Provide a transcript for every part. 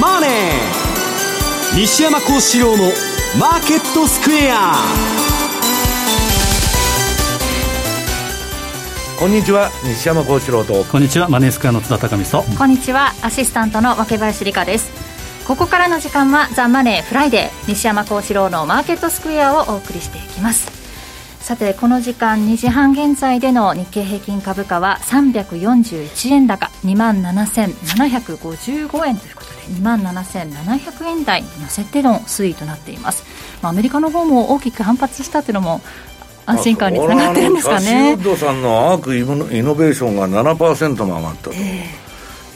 マネー西山孝四郎の「マーケットスクエア」こんにちは西山孝四郎と。こんにちはマネースクエアの津田隆光と。こんにちはアシスタントの若林理香です。ここからの時間はザ・マネーフライデー西山孝四郎のマーケットスクエアをお送りしていきますさてこの時間2時半現在での日経平均株価は341円高2万7755円ということで2万7700円台に乗せての推移となっています、まあ、アメリカの方も大きく反発したというのも安心感につながってるんですかね。ウッドさんのアークイノベーションが7%も上がったと、え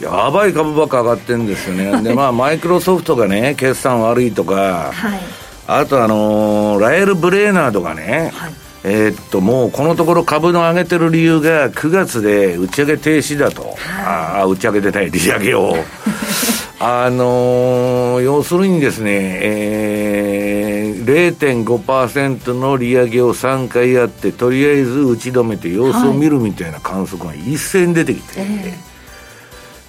ー、やばい株ばっか上がってるんですよね。でまあマイクロソフトがね決算悪いとか、はい、あとあのー、ラエル・ブレーナードがね、はいえー、っともうこのところ株の上げてる理由が9月で打ち上げ停止だと、はい、あ打ち上げでない利上げを。あのー、要するにですね、えー、0.5%の利上げを3回やって、とりあえず打ち止めて様子を見るみたいな観測が一斉に出てきて、はい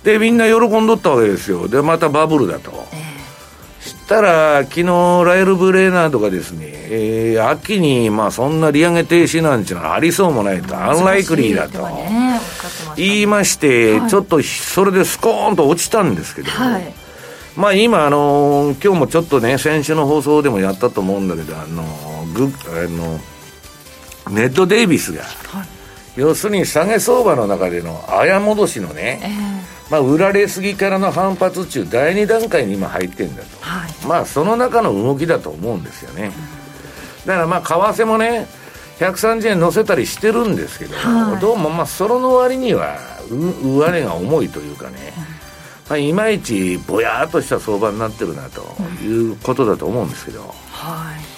で、みんな喜んどったわけですよ。で、またバブルだと。えー、したら、昨日、ライル・ブレーナーとかですね、えー、秋に、まあ、そんな利上げ停止なんていうのはありそうもないと、アンライクリーだと。言いまして、はい、ちょっとそれでスコーンと落ちたんですけど、はい、まあ今、あの今日もちょっとね、先週の放送でもやったと思うんだけど、あのグあのネット・デイビスが、はい、要するに下げ相場の中でのあ戻しのね、えー、まあ、売られすぎからの反発中、第2段階に今入ってるんだと、はい、まあその中の動きだと思うんですよね。だからまあ為替もね130円乗せたりしてるんですけど、はい、どうもまあその割には上値が重いというかね、まあ、いまいちぼやっとした相場になってるなということだと思うんですけど。はい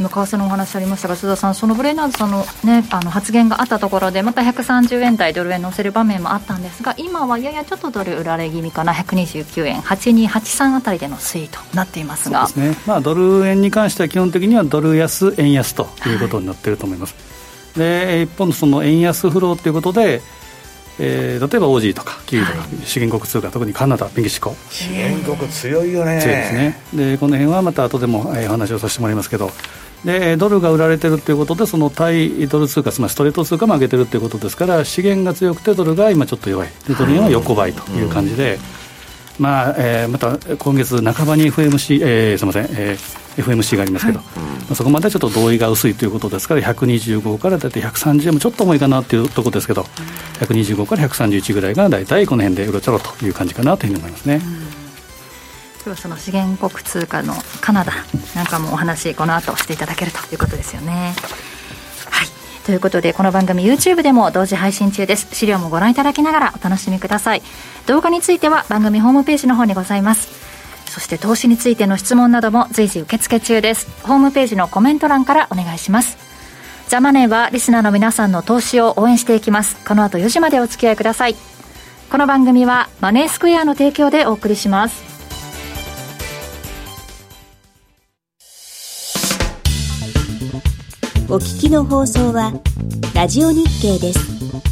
今、為替のお話ありましたが、須田さん、そのブレイナーズさんの,、ね、あの発言があったところで、また130円台ドル円乗せる場面もあったんですが、今はややちょっとドル売られ気味かな、129円8283あたりでの推移となっていますが、ね。まあ、ドル円に関しては基本的にはドル安、円安ということになっていると思います。はい、で一方のその円安フローということでえー、例えばオージーとかキウイとか、はい、資源国通貨特にカナダメキシコ。資源国強いよね。強いですね。でこの辺はまた後でも、えー、話をさせてもらいますけどでドルが売られてるということでその対ドル通貨つまりストレート通貨も上げてるということですから資源が強くてドルが今ちょっと弱い。でドル円は横ばいという感じで、まあえー、また今月半ばに FMC、えー、すみません、えー、FMC がありますけど、はい。まあ、そこまでちょっと同意が薄いということですから125から大体130円もちょっと重いかなというところですけど、125から131ぐらいが大体この辺でうろちょろという感じかなというふうに思いますね。うん今日はその資源国通貨のカナダなんかもお話この後していただけるということですよね。はい。ということでこの番組 YouTube でも同時配信中です。資料もご覧いただきながらお楽しみください。動画については番組ホームページの方にございます。そして投資についての質問なども随時受付中です。ホームページのコメント欄からお願いします。ザ・マネーはリスナーの皆さんの投資を応援していきます。この後4時までお付き合いください。この番組はマネースクエアの提供でお送りします。お聞きの放送はラジオ日経です。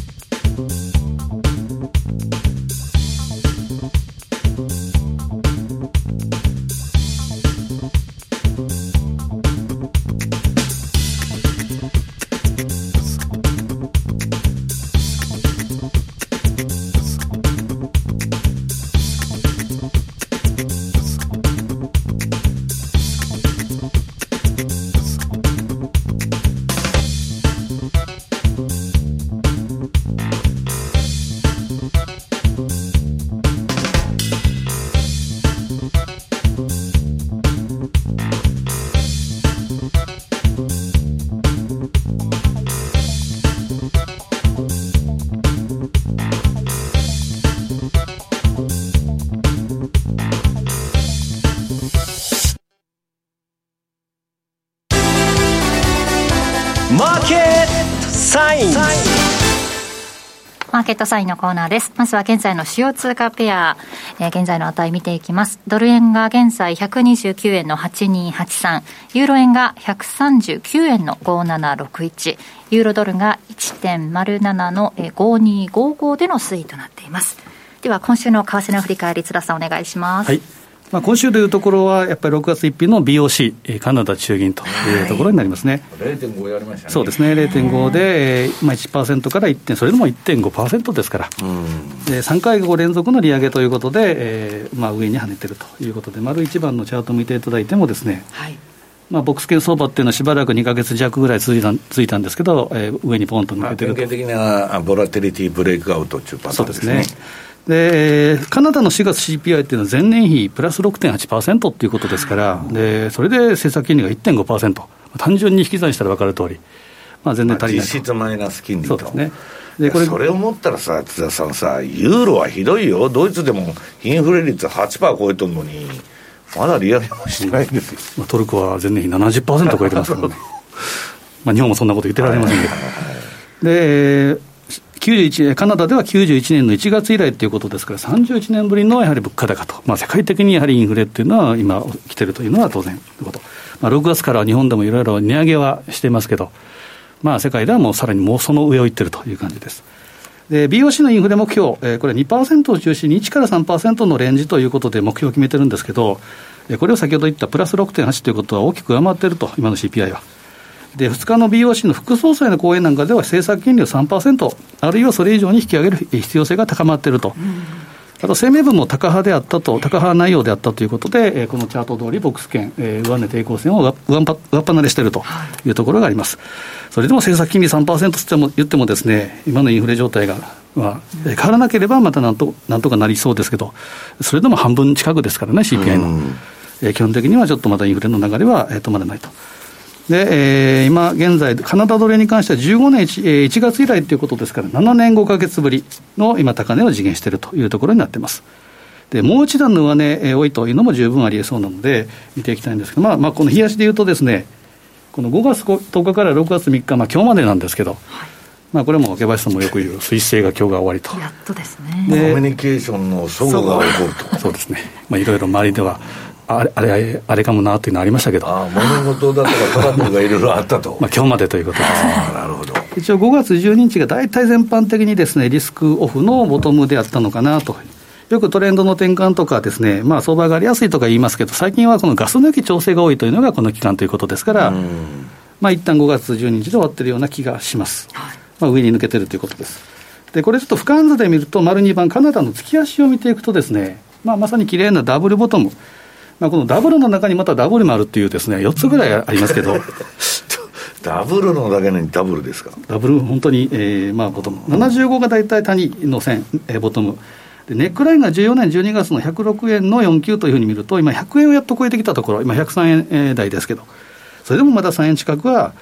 トサインのコーナーです。まずは現在の主要通貨ペア、えー、現在の値見ていきます。ドル円が現在129円の8283、ユーロ円が139円の5761、ユーロドルが1.07の5255での推移となっています。では今週の為替の振り返り津田さんお願いしますはいまあ、今週というところは、やっぱり6月1日の BOC、カナダ中銀というところになりますね。はい、0.5やりましたね。そうですね、0.5で、えーまあ、1%から1点、それでも1.5%ですから、で3回後連続の利上げということで、えーまあ、上に跳ねてるということで、丸1番のチャートを見ていただいてもですね、はいまあ、ボックス系相場っていうのはしばらく2か月弱ぐらい続いた続いたんですけど、えー、上にポンと抜けてると。典型的なボラテリティブレイクアウトっていうパターンですね。そうですね。で、カナダの4月 CPI っていうのは前年比プラス6.8%っていうことですから、でそれで政策金利が1.5%、単純に引き算したら分かる通り、まあ、全然足りない実質マイナス金利と。そうですね。でこれそれを思ったらさ、津田さんさ、ユーロはひどいよ、ドイツでもインフレ率8%超えとるのに、まだ利上げもしてないんですよ、まあ、トルコは前年比70%超えてますからね、まあ日本もそんなこと言ってられませんけど。で91カナダでは91年の1月以来ということですから、31年ぶりのやはり物価高と、まあ、世界的にやはりインフレっていうのは、今、来てるというのは当然ということ、まあ、6月から日本でもいろいろ値上げはしていますけど、まあ、世界ではもうさらにもうその上をいってるという感じです。で BOC のインフレ目標、えー、これ2%を中心に1から3%のレンジということで目標を決めてるんですけど、これを先ほど言ったプラス6.8ということは大きく上回っていると、今の CPI は。で、2日の BOC の副総裁の講演なんかでは、政策金利を3%、あるいはそれ以上に引き上げる必要性が高まっていると。うんあと声明文も高派であったと、高派内容であったということで、えー、このチャート通り、ボックス圏、えー、上値抵抗線を上上っ離れしているというところがあります。それでも政策金利3%っても言ってもですね、今のインフレ状態が、まあ、変わらなければまたなんとなんとかなりそうですけど、それでも半分近くですからね、CPI の。えー、基本的にはちょっとまだインフレの流れは、えー、止まらないと。で、えー、今現在、カナダドルに関しては15年 1, 1月以来ということですから、7年5か月ぶりの今、高値を実現しているというところになっています。でもう一段の上値、えー、多いというのも十分ありえそうなので、見ていきたいんですけど、まあ、まあ、この冷やしでいうとですね、この5月10日から6月3日、まあ今日までなんですけど、はいまあ、これも、下林さんもよく言う、水星が今日が終わりと。やっとですね。コミュニケーションの齟齬が起こると。そうですね。まあ、いろいろ周りでは、あれあれあれかもなっていうのありましたけど、あ物事だとかトラブルがいろいろあったと、まあ今日までということです、ね、なるほど一応、5月12日が大体全般的にです、ね、リスクオフのボトムであったのかなと。よくトレンドの転換とかですね、まあ相場が上がりやすいとか言いますけど、最近はこのガス抜き調整が多いというのがこの期間ということですから、まあ一旦5月12日で終わってるような気がします。まあ上に抜けてるということです。で、これちょっと俯瞰図で見ると、丸2番カナダの月足を見ていくとですね、まあまさに綺麗なダブルボトム。まあ、このダブルの中にまたダブルもあるっていうですね、4つぐらいありますけど。ダブルのだけにダブルですか？ダブル、本当に、えー、まあ、ボトム。75が大体谷の線、えー、ボトム。で、ネックラインが14年12月の106円の4級というふうに見ると、今100円をやっと超えてきたところ、今103円台ですけど、それでもまだ3円近くは、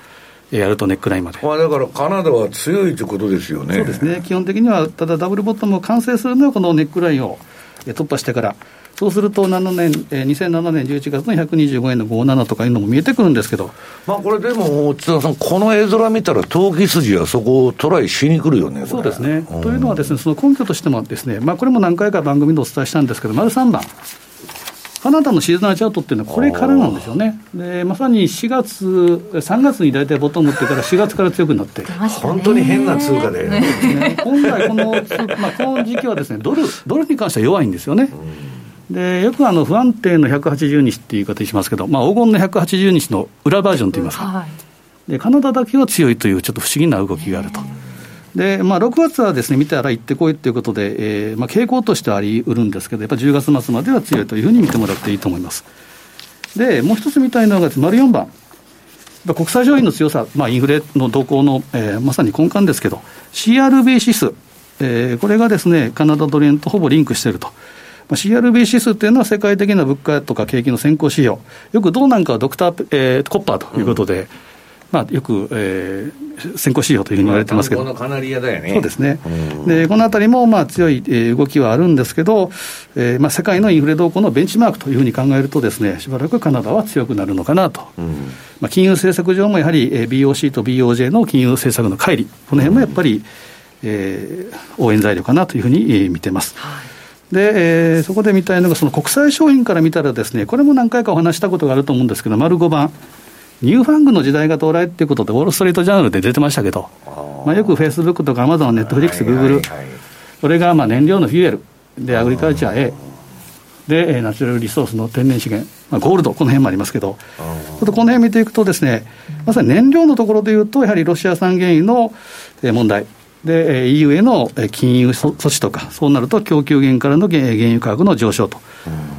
やるとネックラインまで。まあ、だからカナダは強いということですよね。そうですね。基本的には、ただダブルボトムを完成するのはこのネックラインを突破してから、そうすると7年、えー、2007年11月の125円の57とかいうのも見えてくるんですけど、まあ、これでも、津田さん、この絵面見たら、投機筋はそこをトライしに来るよね、そうですね。というのはです、ね、その根拠としてもですね、まあ、これも何回か番組でお伝えしたんですけど、丸3番。カナダのシーズナルチャートっていうのはこれからなんですよね。で、まさに4月、3月に大体ボトムってから4月から強くなって。本当に変な通貨で。ね、本来この、まあ、この時期はですね、ドル、ドルに関しては弱いんですよね。うんでよくあの不安定の180日っていう言い方しますけど、まあ、黄金の180日の裏バージョンといいますか、はい、でカナダだけは強いというちょっと不思議な動きがあると。でまあ、6月はですね見たら行ってこいということで、えーまあ、傾向としてはありうるんですけど、やっぱ10月末までは強いというふうに見てもらっていいと思います。で、もう一つ見たいのが、丸4番、国際商品の強さ、まあ、インフレの動向の、えー、まさに根幹ですけど、CRB 指数、えー、これがですね、カナダドル円とほぼリンクしていると。CRB 指数っていうのは世界的な物価とか景気の先行指標、よくどうなんかはドクター、えー、コッパーということで、うん、まあ、よく、えー、先行指標というふうに言われてますけど、まあ、カナリアだよねそうですね、でこのあたりもまあ強い、え動きはあるんですけど、えーまあ、世界のインフレ動向のベンチマークというふうに考えるとです、ね、しばらくカナダは強くなるのかなと、うん、まあ、金融政策上もやはり、えー、BOC と BOJ の金融政策の乖離、この辺もやっぱり、うん、えー、応援材料かなというふうに、えー、見てます。はいで、えー、そこで見たいのが、その国際商品から見たらですね、これも何回かお話したことがあると思うんですけど、丸5番、 new FANG の時代が到来っていうことで、ウォール・ストリート・ジャーナルで出てましたけど、まあ、よくフェイスブックとかアマゾン、ネットフリックス、グーグル、それがまあ燃料の fuel、でアグリカルチャー A、で natural resource の天然資源、まあ、ゴールド、この辺もありますけど、ちょっとこの辺見ていくとですね、まさに燃料のところでいうと、やはりロシア産原油の問題。で EU への金融措置とか、そうなると供給源からの原油価格の上昇と、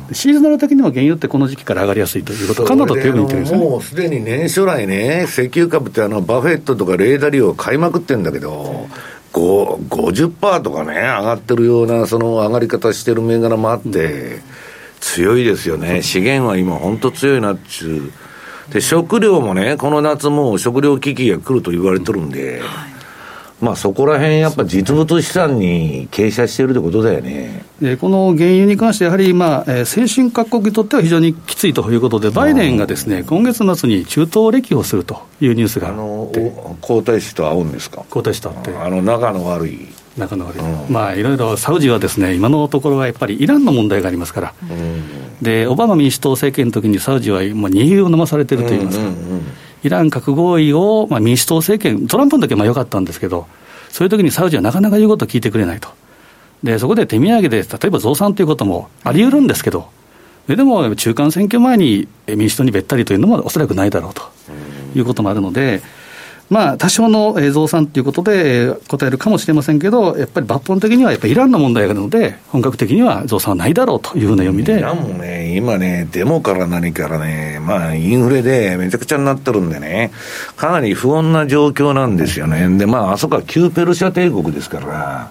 うん、シーズナル的にも原油ってこの時期から上がりやすいということ、カナダとね。もうすでに年初来ね、石油株ってあのバフェットとかレーダリオ買いまくってんだけど、50%とかね、上がってるような、その上がり方してる銘柄もあって、強いですよね、資源は今、本当強いなっちゅう。で、食料もね、この夏も食料危機が来ると言われてるんで、はいまあそこら辺やっぱ実物資産に傾斜してるってことだよね。でこの原油に関して、やはり、まあえー、先進各国にとっては非常にきついということで、バイデンがですね今月末に中東歴訪するというニュースがあの皇太子と会うんですか？皇太子と会って。あの仲の悪い。仲の悪い、うん、まあいろいろサウジはですね今のところはやっぱりイランの問題がありますから、うん、でオバマ民主党政権の時にサウジはもう煮湯を飲まされてるといいますか。うんうんうんイラン核合意を、まあ、民主党政権、トランプの時はまあ良かったんですけど、そういう時にサウジはなかなか言うことを聞いてくれないと。で、そこで手土産で、例えば増産ということもあり得るんですけど、でも中間選挙前に民主党にべったりというのもおそらくないだろうということもあるので、まあ、多少の増産ということで答えるかもしれませんけど、やっぱり抜本的にはやっぱりイランの問題があるので、本格的には増産はないだろうというふうな読みで。イランもね、今ね、デモから何からね、まあ、インフレでめちゃくちゃになってるんでね、かなり不穏な状況なんですよね。で、まあ、あそこは旧ペルシャ帝国ですから、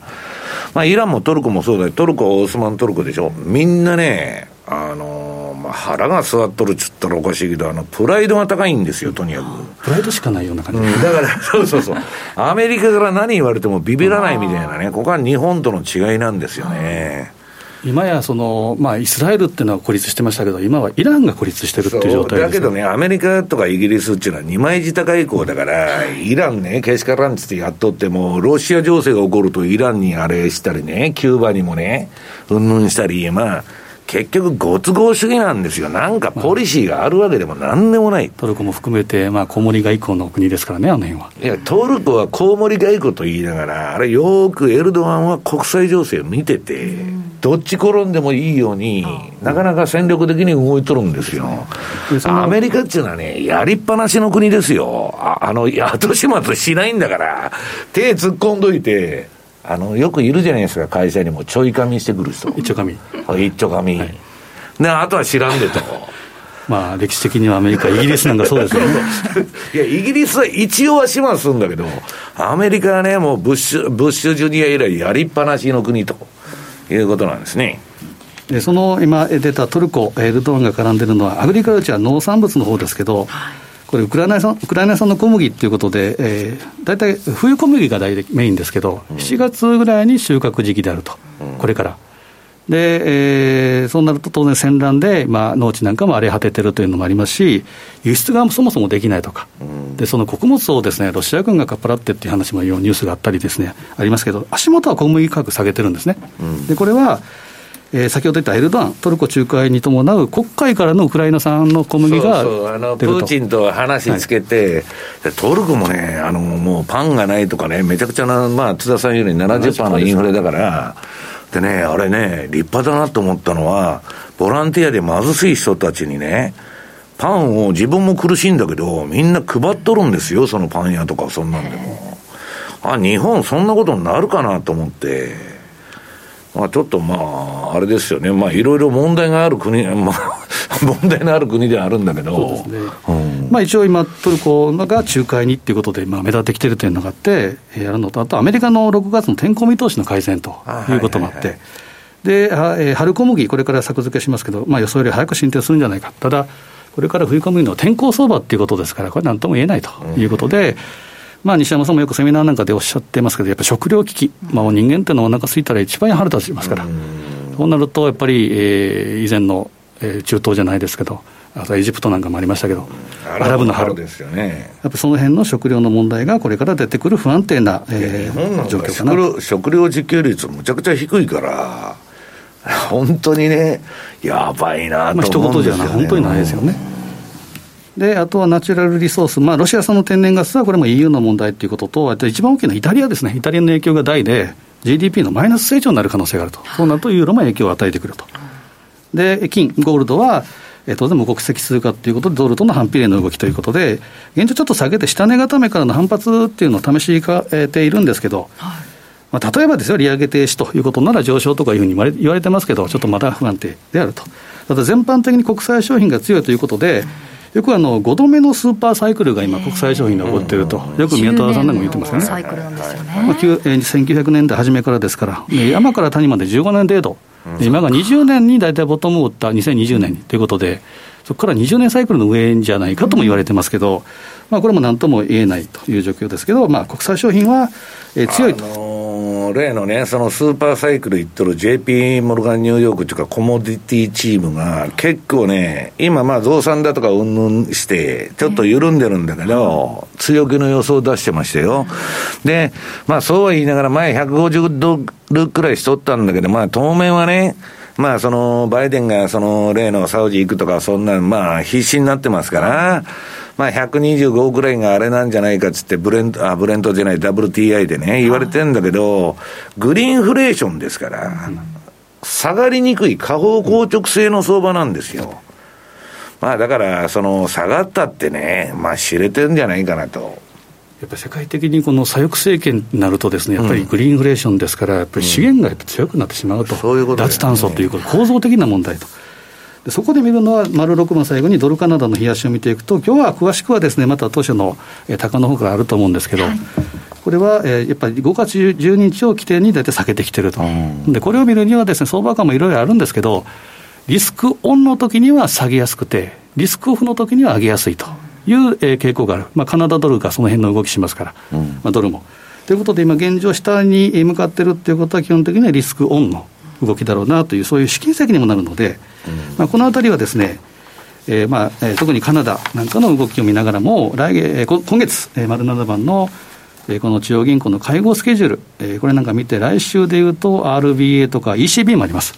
まあ、イランもトルコもそうだよ。トルコはオスマントルコでしょ。みんなね、あのまあ、腹が座っとるっつったらおかしいけど、あの、プライドが高いんですよ、とにかく。プライドしかないような感じ、うん、だから、そうそうそう。アメリカから何言われてもビビらないみたいなね、ここは日本との違いなんですよね。今やその、まあ、イスラエルっていうのは孤立してましたけど、今はイランが孤立してるっていう状態だけどね、アメリカとかイギリスっていうのは二枚舌外交だから、イランね、けしからんつってやっとっても、ロシア情勢が起こるとイランにあれしたりね、キューバにもね、うんぬんしたり、まあ、結局、ご都合主義なんですよ、なんかポリシーがあるわけでもなんでもない、トルコも含めて、まあ、コウモリ外交の国ですからね、あの辺は。いや、トルコはコウモリ外交と言いながら、あれ、よくエルドアンは国際情勢を見てて、どっち転んでもいいように、なかなか戦力的に動いとるんですよ。アメリカっていうのはね、やりっぱなしの国ですよ。ああの、後始末しないんだから、手突っ込んどいて、あの、よくいるじゃないですか、会社にもちょい髪してくる人。一丁髪。一丁髪。はい、で、あとは知らんでと。まあ、歴史的にはアメリカ、イギリスなんかそうですよね。いや、イギリスは一応はしますんだけど、アメリカはね、もうブッシュ、ブッシュジュニア以来やりっぱなしの国ということなんですね。でその今出たトルコ、エルドアンが絡んでるのは、アグリカルチャー、農産物の方ですけど、はいこれウクライナ産、ウクライナ産の小麦っていうことで、えー、大体冬小麦が大体メインですけど、うん、7月ぐらいに収穫時期であると、うん、これから。で、えー、そうなると当然戦乱で、まあ、農地なんかも荒れ果ててるというのもありますし、輸出がそもそもできないとか、うん、でその穀物をですね、ロシア軍がかっぱらってっていう話もニュースがあったりですね、ありますけど、足元は小麦価格下げてるんですね。で、これは、えー、先ほど言ったエルドアン、トルコ仲介に伴う黒海からのウクライナ産の小麦がそうそうあのプーチンと話つけて、はい、トルコもね、あのもうパンがないとかね、めちゃくちゃな、まあ、津田さんより70%のインフレだから、でね、あれね、立派だなと思ったのは、ボランティアで貧しい人たちにね、パンを自分も苦しいんだけど、みんな配っとるんですよ、そのパン屋とか、そんなんでも。あ、日本そんなことになるかなと思って。まあ、ちょっとまあ、あれですよね、まあ、いろいろ問題がある国、まあ、問題のある国ではあるんだけど、ね。うん、まあ、一応今、トルコが仲介にっていうことで、まあ、目立ってきてるというのがあって、やるのと、あとアメリカの6月の天候見通しの改善ということもあって、で、え春小麦、これから作付けしますけど、まあ、予想より早く進展するんじゃないか、ただ、これから冬小麦の天候相場っていうことですから、これ、なんとも言えないということで、うんまあ、西山さんもよくセミナーなんかでおっしゃってますけど、やっぱり食料危機、まあ、人間っていうのはお腹空いたら一番腹立ちますから、そうなるとやっぱり、えー、以前の、えー、中東じゃないですけど、あとエジプトなんかもありましたけど、アラブの春ですよね。やっぱその辺の食料の問題がこれから出てくる不安定な、えー、状況かな食食料自給率むちゃくちゃ低いから、本当にね、やばいなと思うんですよね。まあ、一言じゃな本当にないですよね。で、あとはナチュラルリソース、まあ、ロシア産の天然ガスはこれも EU の問題ということと、あと一番大きなイタリアですね、イタリアの影響が大で、GDP のマイナス成長になる可能性があると、そうなるとユーロも影響を与えてくると。で、金、ゴールドは、え当然無国籍通貨ということで、ドルとの反比例の動きということで、現状ちょっと下げて、下値固めからの反発っていうのを試しているんですけど、はいまあ、例えばですよ、利上げ停止ということなら上昇とかいうふうに言われてますけど、ちょっとまだ不安定であると。ただ全般的に国際商品が強いということで、よくあの5度目のスーパーサイクルが今、国際商品で起こっていると、よく宮田さんなんかも言ってますよね。サイクルなんですよね。まあ、1900年代初めからですから、山から谷まで15年程度、今が20年に大体ボトムを打った2020年にということで、そこから20年サイクルの上じゃないかとも言われてますけど、まあ、これもなんとも言えないという状況ですけど、まあ、国際商品は、えー、強いと。あのー、例のね、そのスーパーサイクルいっとる JP モルガンニューヨークというか、コモディティチームが結構ね、今、まあ増産だとかうんぬんして、ちょっと緩んでるんだけど、強気の予想を出してましたよ。で、まあそうは言いながら、前150ドルくらいしとったんだけど、まあ当面はね、まあ、その、バイデンが、その、例のサウジ行くとか、そんな、まあ、必死になってますから、まあ、125ぐらいがあれなんじゃないかっつって、ブレント、あ、ブレントじゃない、WTI でね、言われてんだけど、グリーンフレーションですから、下がりにくい下方硬直性の相場なんですよ。まあ、だから、その、下がったってね、まあ、知れてるんじゃないかなと。やっぱり世界的にこの左翼政権になるとですね、やっぱりグリーンフレーションですから、やっぱり資源がやっぱ強くなってしまうと、うん、脱炭素ということ、構造的な問題と。でそこで見るのは、丸6の最後にドルカナダの冷やしを見ていくと、今日は詳しくはですね、また当初の高の方からあると思うんですけど、はい、これは、えー、やっぱり5月12日を起点に大体下げてきてると、うん、でこれを見るにはですね、相場感もいろいろあるんですけど、リスクオンの時には下げやすくて、リスクオフの時には上げやすいと。いう、えー、傾向がある、まあ、カナダドルがその辺の動きしますから、うん、まあ、ドルも。ということで、今、現状、下に向かってるっていうことは、基本的にはリスクオンの動きだろうなという、そういう試金石にもなるので、うん、まあ、このあたりはですね、えーまあえー、特にカナダなんかの動きを見ながらも、来月、えー、今月、えー、丸7番の、えー、この中央銀行の会合スケジュール、えー、これなんか見て、来週でいうと RBA とか ECB もあります。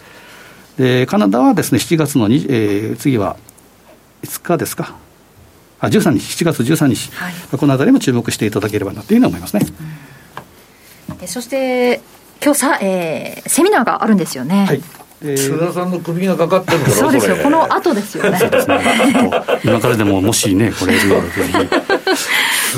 で、カナダはですね、7月の、えー、次は5日ですか、あ13日、7月13日、はい、このあたりも注目していただければなというふうに思いますね。うん、そして今日さ、えー、セミナーがあるんですよね。はい、須田さんの首がかかってるからそうですよ。この後ですよね。今からでももしねこれす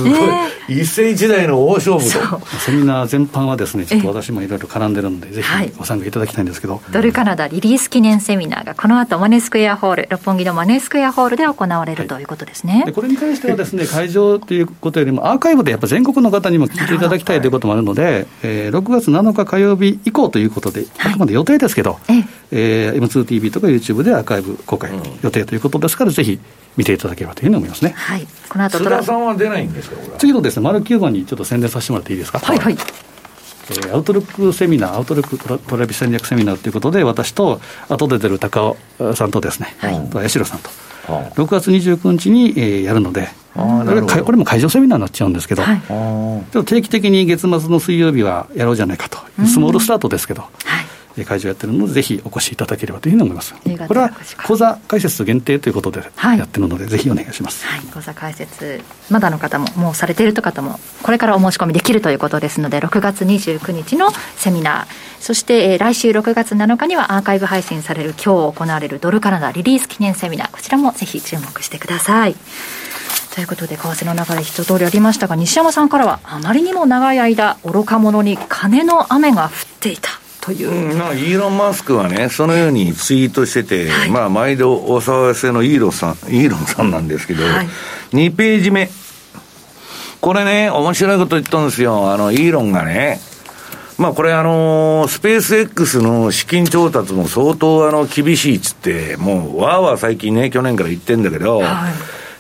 ごい、一世一代の大勝負とセミナー全般はですねちょっと私もいろいろ絡んでるのでぜひご参加いただきたいんですけど、はい、ドルカナダリリース記念セミナーがこの後マネースクエアホール六本木のマネースクエアホールで行われる、はい、ということですね。でこれに関してはですね会場ということよりもアーカイブでやっぱ全国の方にも聞いていただきたいということもあるので、はい、えー、6月7日火曜日以降ということで、あくまで予定ですけど、ええー、M2TV とか YouTube でアーカイブ公開予定ということですから、ぜひ見ていただければというふうに思いますね。はい。この後津田さんは出ないんですか、次のですね、丸9番にちょっと宣伝させてもらっていいですか？はいはい。えー、アウトロックセミナー、アウトロックトラビス戦略セミナーということで、私と後で出る高尾さんとですね、はい、八代さんと、はい、6月29日に、えー、やるので、これこれも会場セミナーになっちゃうんですけど、はい、ちょっと定期的に月末の水曜日はやろうじゃないかと、スモールスタートですけど、はい会場やってるので、ぜひお越しいただければというふうに思います。これは講座解説限定ということでやってるので、はい、ぜひお願いします。はい、講座解説、まだの方も、もうされていると方も、これからお申し込みできるということですので、6月29日のセミナー、そして、えー、来週6月7日にはアーカイブ配信される、今日行われるドルカナダリリース記念セミナー、こちらもぜひ注目してください。ということで、為替の流れ一通りありましたが、西山さんからは、あまりにも長い間、愚か者に金の雨が降っていた。という、うん、まあ、イーロン・マスクはね、そのようにツイートしてて、はい、まあ、毎度お騒がせのイーロンさん、イーロンさんなんですけど、はい、2ページ目。これね、面白いこと言ったんですよ。あの、イーロンがね、まあこれあのスペース X の資金調達も相当あの厳しいっつって、もうわーわー最近ね、去年から言ってんだけど、はい、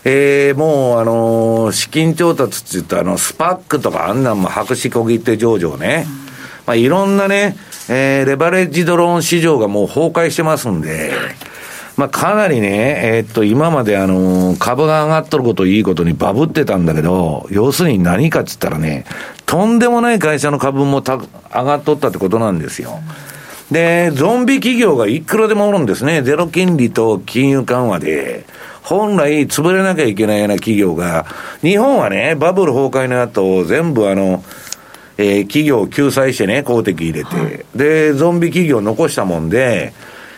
えー、もうあの資金調達って言ったあのスパックとかあんなんも白紙こぎって上場ね、うん、まあいろんなね、えー、レバレッジドローン市場がもう崩壊してますんで、まあ、かなりね、えー、っと、今まであの、株が上がっとることいいことにバブってたんだけど、要するに何かっつったらね、とんでもない会社の株もた上がっとったってことなんですよ。で、ゾンビ企業がいくらでもおるんですね。ゼロ金利と金融緩和で、本来潰れなきゃいけないような企業が、日本はね、バブル崩壊の後、全部あの、えー、企業を救済してね、公的入れて、はい、で、ゾンビ企業残したもんで、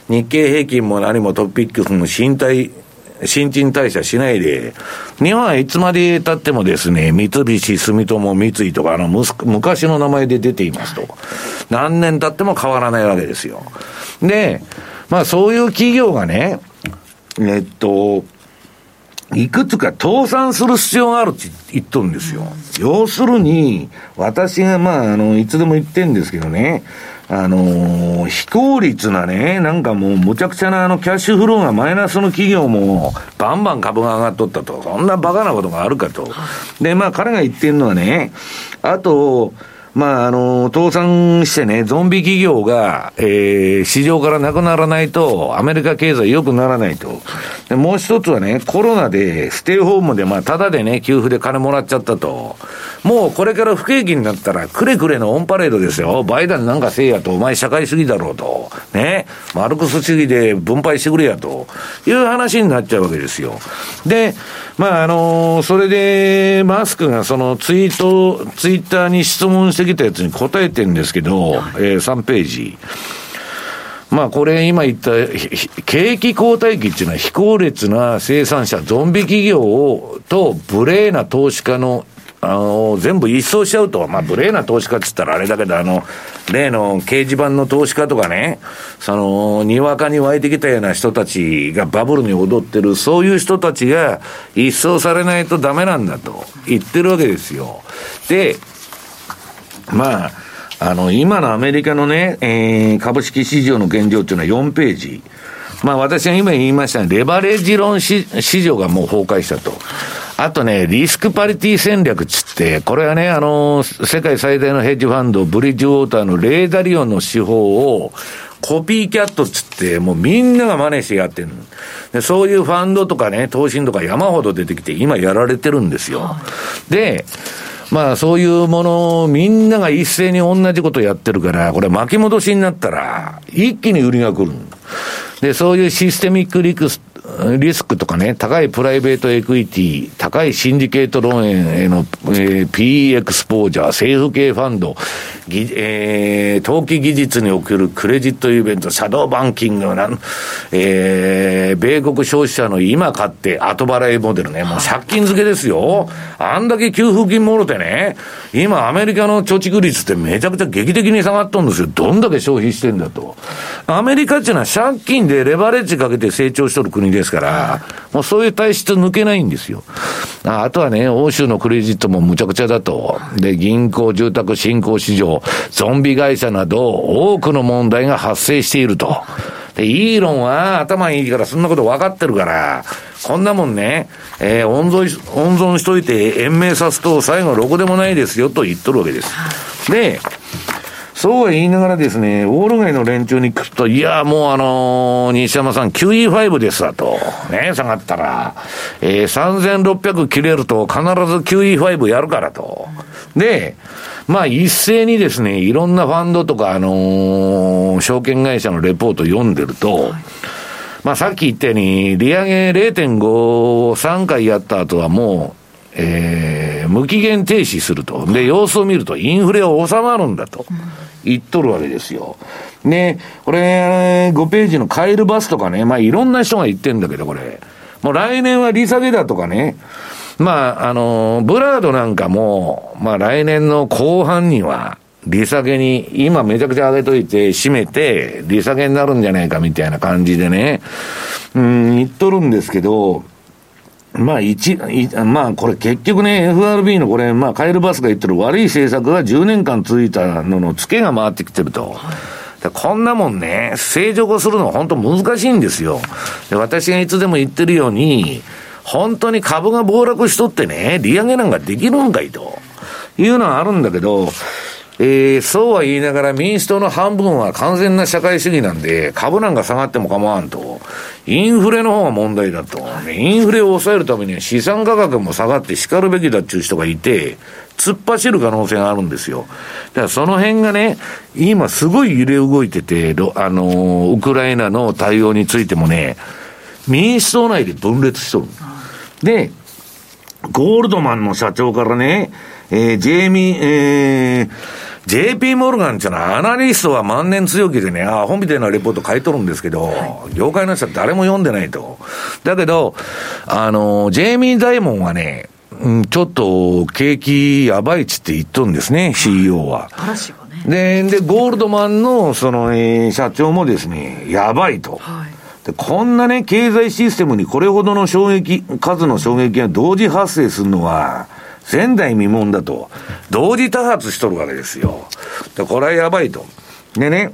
日経平均も何もトピックスも身体、新陳代謝しないで、日本はいつまで経ってもですね、三菱、住友、三井とか、あの、昔の名前で出ていますと。何年経っても変わらないわけですよ。で、まあそういう企業がね、えっと、いくつか倒産する必要があるって言っとるんですよ。要するに、私がまあ、あの、いつでも言ってんですけどね、あのー、非効率なね、なんかもうむちゃくちゃなあのキャッシュフローがマイナスの企業もバンバン株が上がっとったと。そんなバカなことがあるかと。で、まあ彼が言ってるのはね、あと、まあ、あの、倒産してね、ゾンビ企業が、えー、市場からなくならないと、アメリカ経済良くならないと。でもう一つはね、コロナで、ステイホームで、まあ、ただでね、給付で金もらっちゃったと。もうこれから不景気になったら、くれくれのオンパレードですよ。バイデンなんかせいやと、お前社会主義だろうと。ね。マルクス主義で分配してくれやと。いう話になっちゃうわけですよ。で、まあ、あのそれで、マスクがそのツイート、ツイッターに質問してきたやつに答えてるんですけど、はい、えー、3ページ。まあこれ今言った景気後退期っていうのは非効率な生産者、ゾンビ企業をと無礼な投資家のあの、全部一掃しちゃうと、まあ、無礼な投資家って言ったらあれだけど、あの、例の掲示板の投資家とかね、その、にわかに湧いてきたような人たちがバブルに踊ってる、そういう人たちが一掃されないとダメなんだと言ってるわけですよ。で、まあ、あの、今のアメリカのね、えー、株式市場の現状っていうのは4ページ。まあ私が今言いましたレバレッジ論市場がもう崩壊したと。あとね、リスクパリティ戦略つって、これはね、あの、世界最大のヘッジファンド、ブリッジウォーターのレーダリオンの手法を、コピーキャットつって、もうみんなが真似してやってるでそういうファンドとかね、投信とか山ほど出てきて、今やられてるんですよ。で、まあそういうものをみんなが一斉に同じことやってるから、これ巻き戻しになったら、一気に売りが来る。で、そういうシステミックリクス、リスクとかね、高いプライベートエクイティ、高いシンディケートローンへの、えー、PE エクスポージャー、政府系ファンド、ぎえー、投機技術におけるクレジットイベント、シャドーバンキングなん、えー、米国消費者の今買って後払いモデルね、もう借金付けですよ。あんだけ給付金もろてね、今アメリカの貯蓄率ってめちゃくちゃ劇的に下がっとるんですよ。どんだけ消費してんだと。アメリカっていうのは借金でレバレッジかけて成長しとる国ですから、もうそういう体質抜けないんですよ。あとはね、欧州のクレジットもむちゃくちゃだと。で、銀行、住宅、新興市場、ゾンビ会社など、多くの問題が発生していると。で、イーロンは頭いいからそんなこと分かってるから、こんなもんね、えー、温存、温存しといて延命さすと最後ろくでもないですよと言っとるわけです。で、そうは言いながらですね、ウォール街の連中に聞くと、いや、もうあのー、西山さん、QE5 ですわと。ね、下がったら、えー、3600切れると必ず QE5 やるからと。で、まあ一斉にですね、いろんなファンドとか、あのー、証券会社のレポート読んでると、まあさっき言ったように、利上げ0.5を3回やった後はもう、えー、無期限停止すると。で、様子を見るとインフレは収まるんだと。言っとるわけですよ。ね、これ、5ページのカエルバスとかね、まあいろんな人が言ってんだけど、これ。もう来年は利下げだとかね。まあ、あの、ブラードなんかも、まあ来年の後半には、利下げに、今めちゃくちゃ上げといて、締めて、利下げになるんじゃないかみたいな感じでね、うん、言っとるんですけど、まあ一、まあこれ結局ね、FRB のこれ、まあカエルバスが言ってる悪い政策が10年間続いたのの付けが回ってきてると。こんなもんね、正常化するのは本当難しいんですよ。で私がいつでも言ってるように、本当に株が暴落しとってね、利上げなんかできるんかいと。いうのはあるんだけど、えー、そうは言いながら民主党の半分は完全な社会主義なんで、株なんか下がっても構わんと。インフレの方が問題だと。インフレを抑えるためには資産価格も下がって叱るべきだっていう人がいて、突っ走る可能性があるんですよ。だからその辺がね、今すごい揺れ動いてて、あのウクライナの対応についてもね、民主党内で分裂しとる。で、ゴールドマンの社長からね、えー、ジェイミー、えー、JP モルガンっていうのはアナリストは万年強気でね、あ本みたいなレポート書いとるんですけど、はい、業界の人は誰も読んでないと。だけど、あの、ジェイミー・ダイモンはね、うん、ちょっと景気やばいっつって言っとるんですね、CEO は。嵐がね。で、で、ゴールドマンの、その、えー、社長もですね、やばいと。はい、で、こんなね、経済システムにこれほどの衝撃、数の衝撃が同時発生するのは、前代未聞だと。同時多発しとるわけですよ。で、これはやばいと。でね、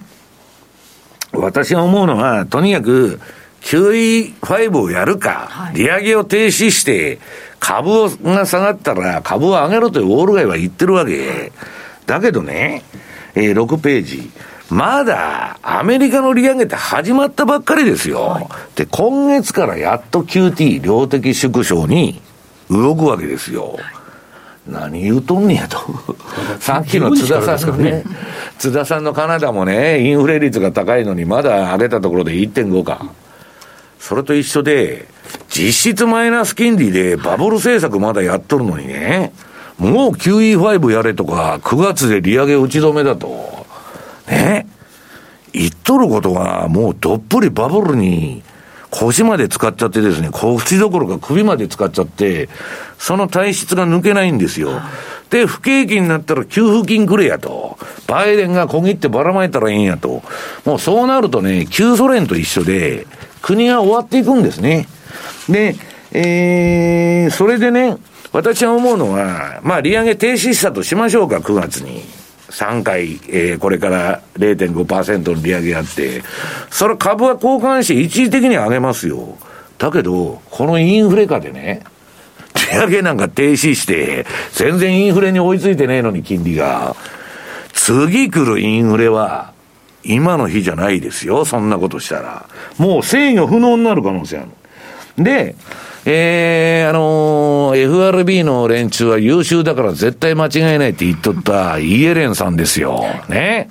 私が思うのは、とにかく、QE5 をやるか、利上げを停止して、株が下がったら株を上げろというウォール街は言ってるわけ。だけどね、えー、6ページ。まだ、アメリカの利上げって始まったばっかりですよ。はい、で、今月からやっと QT、量的縮小に動くわけですよ。はい何言うとんねやと。さっきの津田さんのね、津田さんのカナダもね、インフレ率が高いのにまだ上げたところで1.5か。それと一緒で、実質マイナス金利でバブル政策まだやっとるのにね、もう QE5 やれとか、9月で利上げ打ち止めだと。ね。言っとることが、もうどっぷりバブルに腰まで使っちゃってですね、腰どころか首まで使っちゃって、その体質が抜けないんですよ。で、不景気になったら給付金くれやと。バイデンが小切ってばらまいたらいいんやと。もうそうなるとね、旧ソ連と一緒で、国が終わっていくんですね。で、えー、それでね、私は思うのは、まあ、利上げ停止したとしましょうか、9月に。3回、えー、これから0.5%の利上げやって、それ株は交換して一時的に上げますよ。だけど、このインフレ下でね、利上げなんか停止して、全然インフレに追いついてねえのに金利が。次来るインフレは、今の日じゃないですよ、そんなことしたら。もう制御不能になる可能性ある。で、えー、あのー、FRB の連中は優秀だから絶対間違いないって言っとったイエレンさんですよ。ね。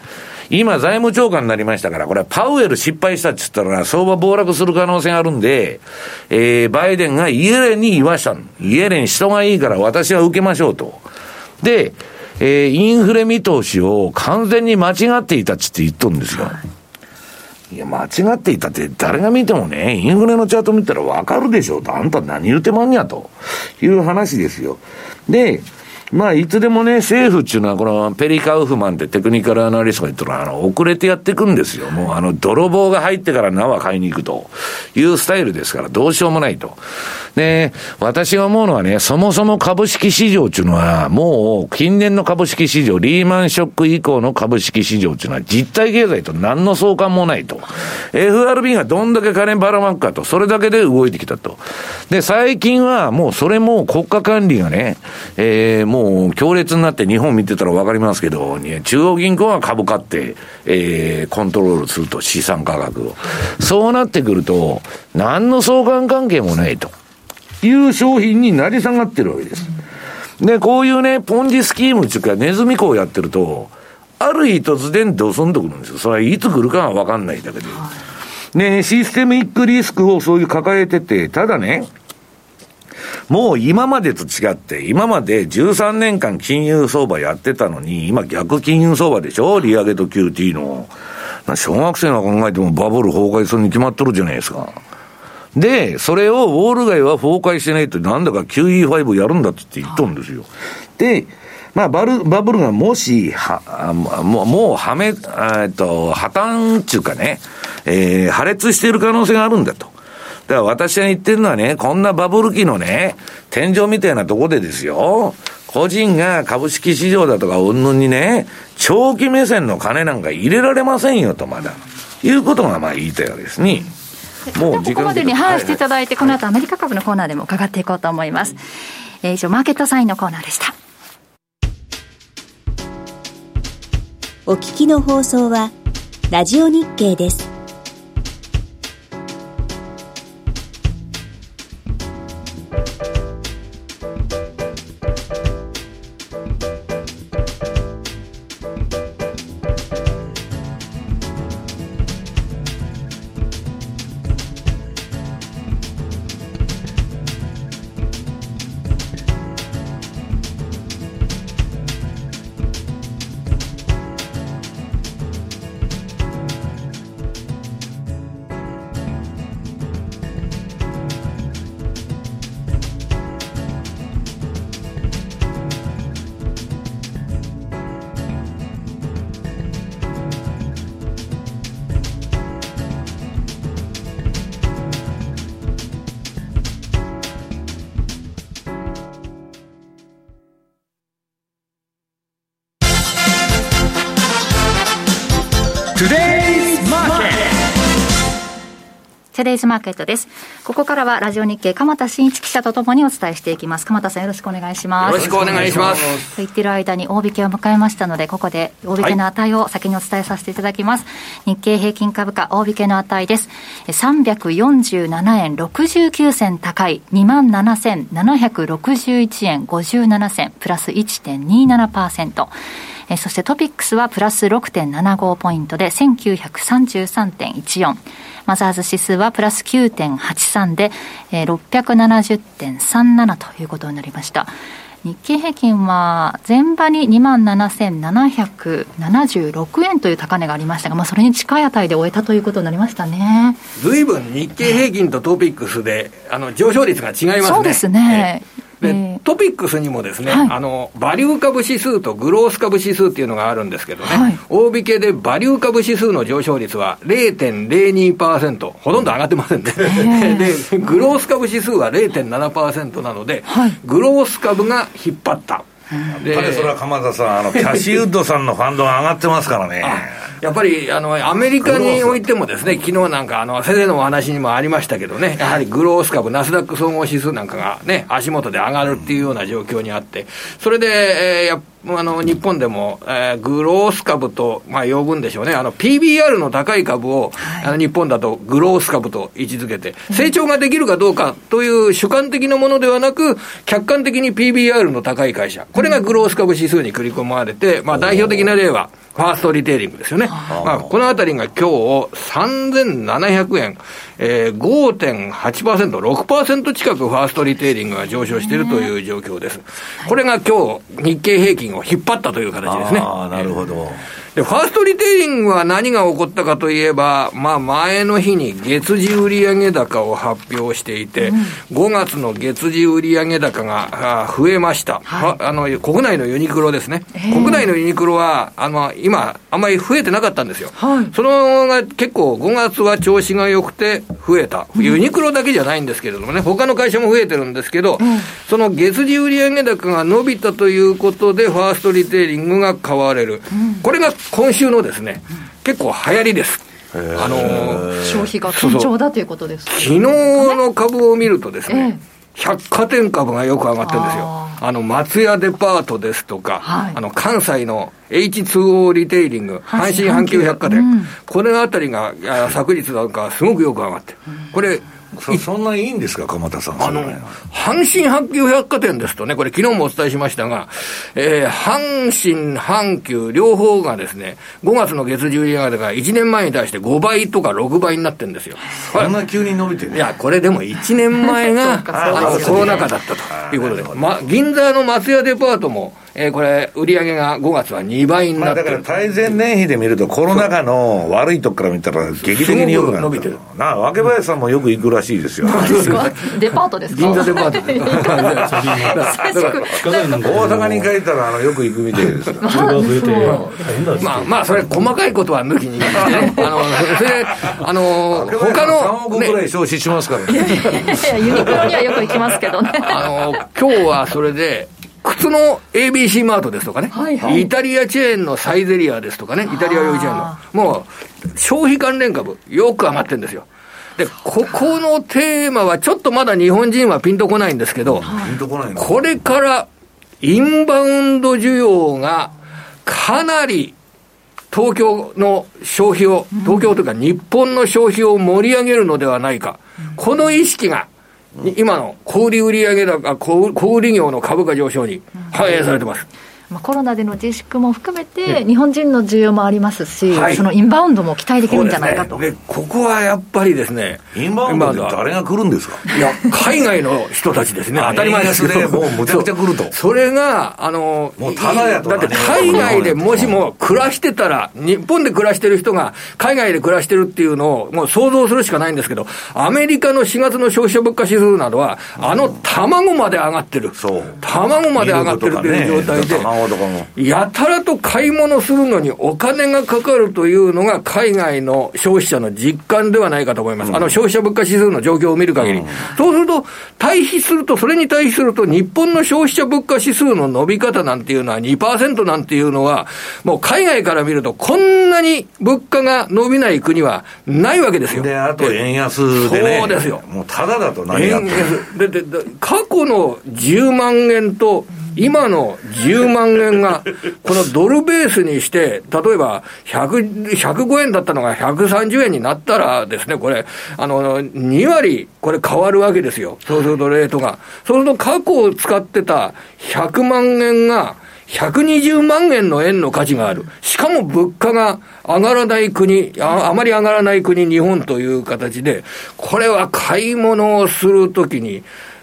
今、財務長官になりましたから、これはパウエル失敗したって言ったら、相場暴落する可能性があるんで、えー、バイデンがイエレンに言わしたイエレン人がいいから私は受けましょうと。で、えー、インフレ見通しを完全に間違っていたっつって言っとるんですよ。いや、間違っていたって、誰が見てもね、インフレのチャート見たらわかるでしょうと、あんた何言うてまんやという話ですよ。で、まあ、いつでもね、政府っていうのは、このペリカウフマンってテクニカルアナリストが言ったら、あの、遅れてやっていくんですよ。もう、あの、泥棒が入ってから縄買いに行くというスタイルですから、どうしようもないと。で、私が思うのはね、そもそも株式市場っていうのは、もう近年の株式市場、リーマンショック以降の株式市場っていうのは実体経済と何の相関もないと。FRB がどんだけ金ばらまくかと、それだけで動いてきたと。で、最近はもうそれも国家管理がね、えー、もう強烈になって日本見てたらわかりますけど、中央銀行は株買って、えー、コントロールすると、資産価格を。そうなってくると、何の相関関係もないと。いう商品になり下がってるわけです。で、こういうね、ポンジスキームっていうか、ネズミ講やってると、ある日突然ドスンとくるんですよ。それはいつ来るかはわかんないだけで。ね、システムイックリスクをそういう抱えてて、ただね、もう今までと違って、今まで13年間金融相場やってたのに、今逆金融相場でしょ？利上げと QT の。小学生が考えてもバブル崩壊するに決まっとるじゃないですか。で、それをウォール街は崩壊しないと、なんだか QE5 やるんだって言っとるんですよ。で、まあ、バル、バブルがもし、は、もう、もう、はめ、えっと、破綻っていうかね、えー、破裂している可能性があるんだと。だから私が言ってるのはね、こんなバブル期のね、天井みたいなとこでですよ、個人が株式市場だとか、うんぬんにね、長期目線の金なんか入れられませんよと、まだ。いうことがまあ言いたいわけですね。もうここまでに話していただいて、この後アメリカ株のコーナーでも伺っていこうと思います。えー、以上、マーケットサインのコーナーでした。お聞きの放送は、ラジオ日経です。トゥデイズマーケットです。ここからはラジオ日経鎌田新一記者とともにお伝えしていきます。鎌田さんよろしくお願いします。よろしくお願いします。と言ってる間に大引けを迎えましたので、ここで大引けの値を先にお伝えさせていただきます。はい、日経平均株価大引けの値です。347円69銭高い27,761円57銭プラス1.27%。えそしてトピックスはプラス6.75ポイントで1933.14。マザーズ指数はプラス9.83で、えー、670.37ということになりました。日経平均は前場に2万7776円という高値がありましたが、まあ、それに近い値で終えたということになりましたねずいぶん日経平均とトピックスで、あの上昇率が違いますね。そうですね、で、えー、トピックスにもですね、はい、あの、バリュー株指数とグロース株指数っていうのがあるんですけどね、はい、大引けでバリュー株指数の上昇率は0.02%、ほとんど上がってませんね。で、グロース株指数は0.7%なので、はい、グロース株が引っ張った。で、それは鎌田さん、あの、キャシーウッドさんのファンドが上がってますからね。やっぱりあのアメリカにおいてもですね、昨日なんかあの先生のお話にもありましたけどね、やはりグロース株、ナスダック総合指数なんかがね、足元で上がるっていうような状況にあって、それで、えー、やあの日本でも、えー、グロース株と、まあ、呼ぶんでしょうね、あの PBR の高い株を、はい、あの日本だとグロース株と位置づけて、成長ができるかどうかという主観的なものではなく、客観的に PBR の高い会社、これがグロース株指数に繰り込まれて、まあ、代表的な例は、ファーストリテイリングですよね。まあ、このあたりが今日3700円、えー、5.8%、6%近くファーストリテイリングが上昇しているという状況です。これが今日、日経平均を引っ張ったという形ですね。ああ、なるほど。で、ファーストリテイリングは何が起こったかといえば、まあ前の日に月次売上高を発表していて、うん、5月の月次売上高が増えました。はい、あの、国内のユニクロですね。国内のユニクロは、あの、今、あんまり増えてなかったんですよ。はい、そのが結構5月は調子が良くて増えた。ユニクロだけじゃないんですけれどもね、他の会社も増えてるんですけど、うん、その月次売上高が伸びたということで、ファーストリテイリングが買われる。うん、これが今週のですね、結構流行りです。あの消費が堅調だということです。昨日の株を見るとですね、百貨店株がよく上がってるんですよ。あの、松屋デパートですとか、はい、あの、関西の H2O リテイリング、阪神阪急百貨店、うん、これあたりが昨日なんかすごくよく上がって、これ、そそんないいんですか、鎌田さん。あの、阪神阪急百貨店ですとね、これ昨日もお伝えしましたが、えー、阪神、阪急、両方がですね、5月の月次売上高が1年前に対して5倍とか6倍になってるんですよ。そんな急に伸びてる、いや、これでも1年前が あのコロナ禍だったということで、ま、銀座の松屋デパートも、えー、これ、売上が5月は2倍になってる、まあ、だから対前年比で見ると、コロナ禍の悪いとこから見たら、劇的によく伸びてる。な若林さんもよく行くらしいですよ、デパートですか？銀座デパート。大阪に帰ったらあのよく行くみたいです。まあまあ、それ、細かいことは抜きに、ね、あのそれあの他の、3億ぐらい消費しますからね。ユニクロにはよく行きますけどね。あの今日はそれで靴の ABC マートですとかね、はいはい、イタリアチェーンのサイゼリアですとかね、イタリア用チェーンの、もう消費関連株、よく上がってるんですよ。で、ここのテーマはちょっとまだ日本人はピンとこないんですけど、これからインバウンド需要がかなり東京の消費を、東京というか日本の消費を盛り上げるのではないか、この意識が今の小売売上高、小売業の株価上昇に反映されてます。まあ、コロナでの自粛も含めて、日本人の需要もありますし、はい、そのインバウンドも期待できるんじゃないかと。ね、ここはやっぱりですね、インバウンドって誰が来るんですか？いや、海外の人たちですね、当たり前ですけど、もうむちゃくちゃ来ると。それが、あの、もうただやと、ね、だって海外でもしも暮らしてたら、日本で暮らしてる人が海外で暮らしてるっていうのを、もう想像するしかないんですけど、アメリカの4月の消費者物価指数などは、あの卵まで上がってる。そう。卵まで上がってるっていう状態で、卵とかも。やたらとと買い物するのにお金がかかるというのが海外の消費者の実感ではないかと思います。うん、あの消費者物価指数の状況を見る限り。うん、そうすると、対比すると、それに対比すると、日本の消費者物価指数の伸び方なんていうのは2%なんていうのは、もう海外から見ると、こんなに物価が伸びない国はないわけですよ。で、あと円安でね。そうですよ。もうただだと何やってででで、過去の10万円と、今の10万円が、このドルベースにして、例えば105円だったのが130円になったらですね、これ、あの、2割、これ変わるわけですよ。そうするとレートが。そうすると過去を使ってた100万円が、120万円の円の価値がある。しかも物価が上がらない国、ああまり上がらない国、日本という形で、これは買い物をするときに、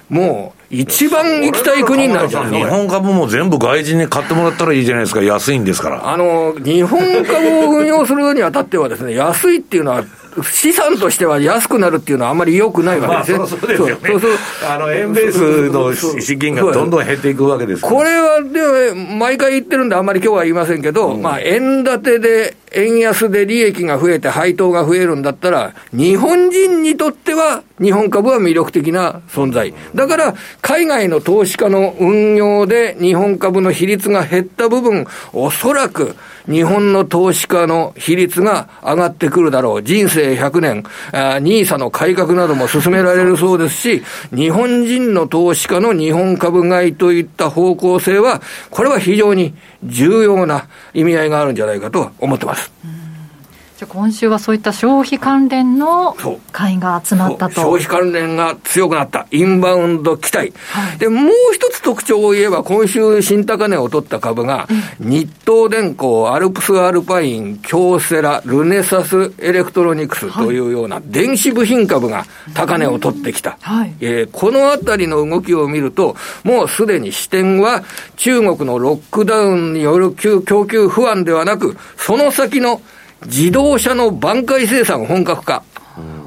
もう、一番行きたい国になるじゃないですか。日本株も全部外人に買ってもらったらいいじゃないですか、安いんですから。あの、日本株を運用するにあたってはですね、安いっていうのは、資産としては安くなるっていうのはあんまり良くないわけですね。そうですよね。そうそうあの、円ベースの資金がどんどん減っていくわけですこれは、で毎回言ってるんであんまり今日は言いませんけど、うん、まあ、円建てで、円安で利益が増えて配当が増えるんだったら、日本人にとっては、日本株は魅力的な存在。だから、海外の投資家の運用で日本株の比率が減った部分、おそらく、日本の投資家の比率が上がってくるだろう。人生100年、ニーサの改革なども進められるそうですし、日本人の投資家の日本株買いといった方向性は、これは非常に重要な意味合いがあるんじゃないかと思ってます。うん今週はそういった消費関連の買いが集まったと。消費関連が強くなった、インバウンド期待、はい、でもう一つ特徴を言えば、今週、新高値を取った株が、日東電工、アルプスアルパイン、京セラ、ルネサスエレクトロニクスというような電子部品株が高値を取ってきた、はい、えー、このあたりの動きを見ると、もうすでに視点は、中国のロックダウンによる供給不安ではなく、その先の自動車の挽回生産本格化。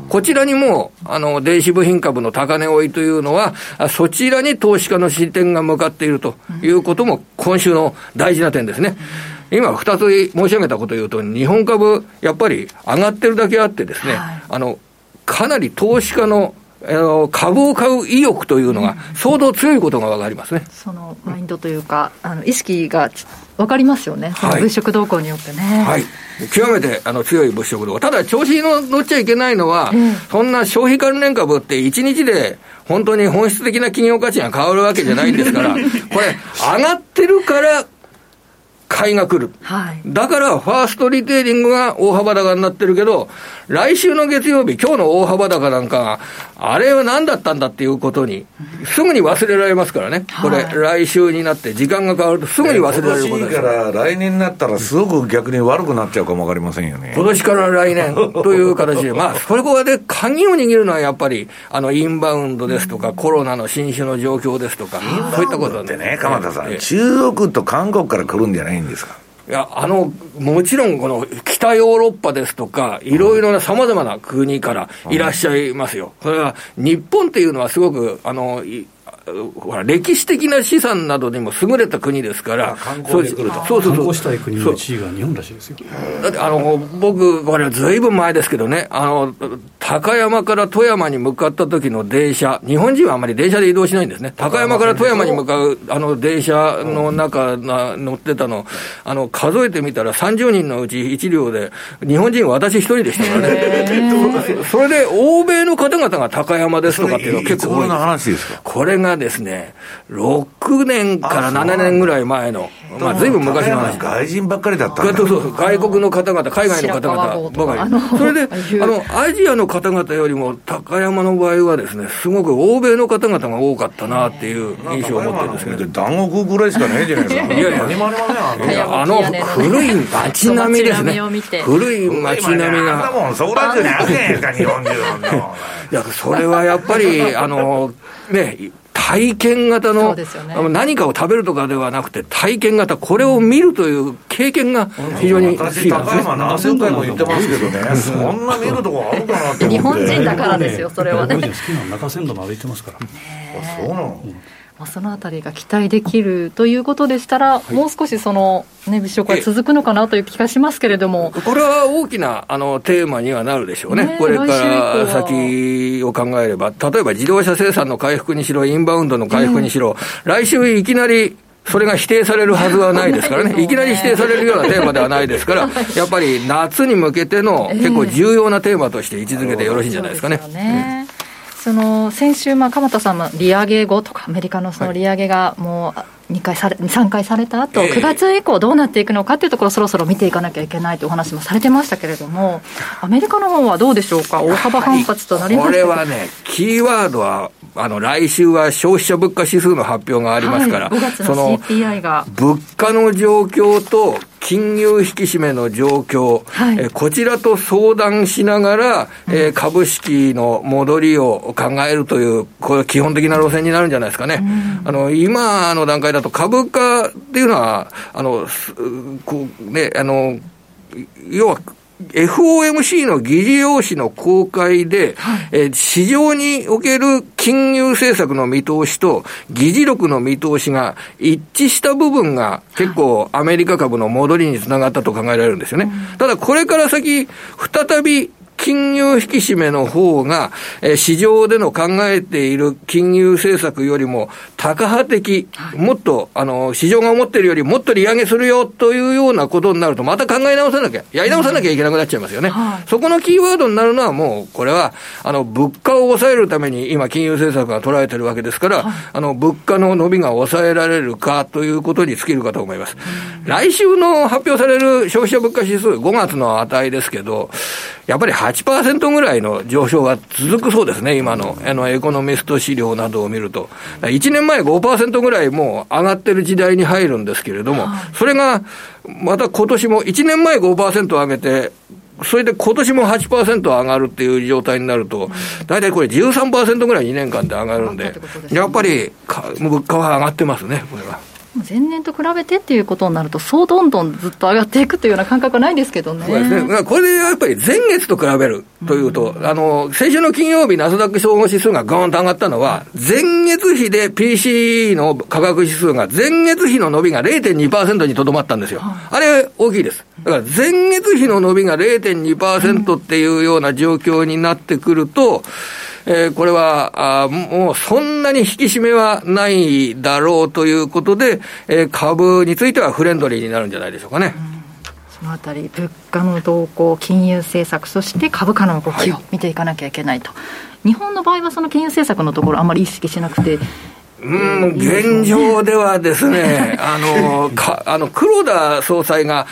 こちらにも、あの、電子部品株の高値追いというのは、そちらに投資家の視点が向かっているということも、今週の大事な点ですね。今、二つ申し上げたことを言うと、日本株、やっぱり上がってるだけあってですね、はい、あの、かなり投資家の株を買う意欲というのが、相当強いことが分かりますね。そのマインドというか、あの意識が分かりますよね、その物色動向によってね。はい、極めてあの強い物色動向、ただ、調子に乗っちゃいけないのは、そんな消費関連株って、1日で本当に本質的な企業価値が変わるわけじゃないんですから、これ、上がってるから買いが来る。はい、だから、ファーストリテイリングが大幅高になってるけど、来週の月曜日、今日の大幅高なんかが、あれは何だったんだっていうことに、すぐに忘れられますからね。これ、来週になって時間が変わるとすぐに忘れられることです。から来年になったらすごく逆に悪くなっちゃうかもわかりませんよね。今年から来年 という形で、まあ、それこで鍵を握るのはやっぱり、あの、インバウンドですとか、コロナの新種の状況ですとか、そういったことでね、鎌田さん、中国と韓国から来るんじゃないんですか？いや、あの、もちろんこの北ヨーロッパですとか、いろいろな様々な国からいらっしゃいますよ。それは、日本っていうのはすごく、あの、ほら歴史的な資産などにも優れた国ですから、観光で来ると、そうそうそう。観光したい国の1位が日本らしいですよ。だってあの僕、これはずいぶん前ですけどね、あの高山から富山に向かった時の電車、日本人はあまり電車で移動しないんですね、高山から富山に向かうあの電車の中な乗ってたの、あの数えてみたら30人のうち1両で、日本人は私一人でしたからね、それで欧米の方々が高山ですとかっていうのは結構多いんです。これがですね、6年から7年ぐらい前の、まあ、ずいぶん昔の話。外人ばっかりだったそうそう外国の方々、海外の方々ばかり。それで、あの、アジアの方々よりも、高山の場合はですね、すごく欧米の方々が多かったなっていう印象を持ってるんですけど。団子ぐらいしかないじゃないですか。いやいや、いやあの、古い街並みですね。古い街並みが。いや、それはやっぱり、あの、ね、体験型の、ね、何かを食べるとかではなくて、体験型、これを見るという経験が非常に好きなんですね。何千回も言ってますけどね、そんな見るとこあるかな日本人だからですよ、それはね。好きな中山道も歩いてますから。そうなの、まあ、そのあたりが期待できるということでしたら、はい、もう少しその、ね、物色が続くのかなという気がしますけれども。これは大きなあのテーマにはなるでしょうね、ねこれから先を考えれば、例えば自動車生産の回復にしろ、インバウンドの回復にしろ、えー、来週いきなりそれが否定されるはずはないですからね、いきなり否定されるようなテーマではないですから、やっぱり夏に向けての結構重要なテーマとして位置づけてよろしいんじゃないですかね。その先週、まあ、鎌田さんも利上げ後とか、アメリカのその利上げがもう2回され、3回された後、9月以降どうなっていくのかっていうところ、そろそろ見ていかなきゃいけないというお話もされてましたけれども、アメリカの方はどうでしょうか、大幅反発となりまこれはね、キーワードは、あの来週は消費者物価指数の発表がありますから、はい、5月の CPI が。物価の状況と金融引き締めの状況、はい、えこちらと相談しながら、うん、えー、株式の戻りを考えるという、これ基本的な路線になるんじゃないですかね。うん、あの、今の段階だと株価っていうのは、あの、こうね、あの、要は FOMC の議事要旨の公開で、はい、え市場における金融政策の見通しと議事録の見通しが一致した部分が結構アメリカ株の戻りにつながったと考えられるんですよね。ただこれから先、再び金融引き締めの方が、えー、市場での考えている金融政策よりも、タカ派的、もっと、あの、市場が思ってるよりもっと利上げするよというようなことになると、また考え直さなきゃ、やり直さなきゃいけなくなっちゃいますよね。はい、そこのキーワードになるのはもう、これは、あの、物価を抑えるために今、金融政策が取られてるわけですから、はい、あの、物価の伸びが抑えられるかということに尽きるかと思います。来週の発表される消費者物価指数、5月の値ですけど、やっぱり8%ぐらいの上昇が続くそうですね、今の、あの、エコノミスト資料などを見ると。1年前5%ぐらいもう上がってる時代に入るんですけれども、それが、また今年も1年前5%上げて、それで今年も8%上がるっていう状態になると、大体これ13%ぐらい2年間で上がるんで、やっぱり物価は上がってますね、これは。前年と比べてっていうことになると、そうどんどんずっと上がっていくというような感覚はないんですけどね。そうですね。これでやっぱり前月と比べるというと、うん、あの、先週の金曜日、ナスダック総合指数がガーンと上がったのは、前月比で PC の価格指数が前月比の伸びが0.2%にとどまったんですよ。あれ、大きいです。だから前月比の伸びが0.2%っていうような状況になってくると、えー、これはあもうそんなに引き締めはないだろうということで、えー、株についてはフレンドリーになるんじゃないでしょうかね。そのあたり、物価の動向、金融政策、そして株価の動きを見ていかなきゃいけないと、はい、日本の場合はその金融政策のところ、あんまり意識しなくて。うん、現状ではですね、あの、かあの黒田総裁が、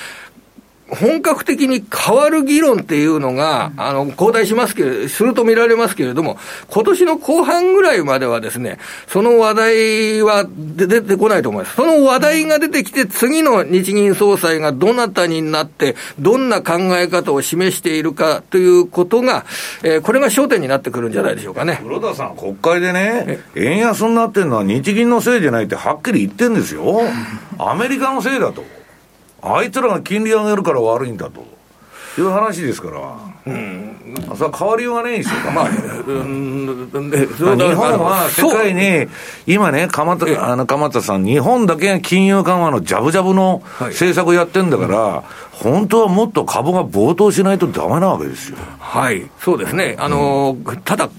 本格的に変わる議論っていうのが、あの、交代しますけれすると見られますけれども、今年の後半ぐらいまではですね、その話題は出てこないと思います。その話題が出てきて、次の日銀総裁がどなたになって、どんな考え方を示しているかということが、えー、これが焦点になってくるんじゃないでしょうかね。黒田さん、国会でね、円安になってるのは日銀のせいじゃないってはっきり言ってるんですよ。アメリカのせいだと。あいつらが金利上げるから悪いんだと。いう話ですから、うん、それは変わりようがないんですよ、まあ、うん、日本は世界に、今ね、鎌田あの鎌田さん、日本だけが金融緩和のジャブジャブの政策やってんだから、はい、本当はもっと株が暴騰しないとだめなわけですよ。はい、そうですね。あの、うん、ただ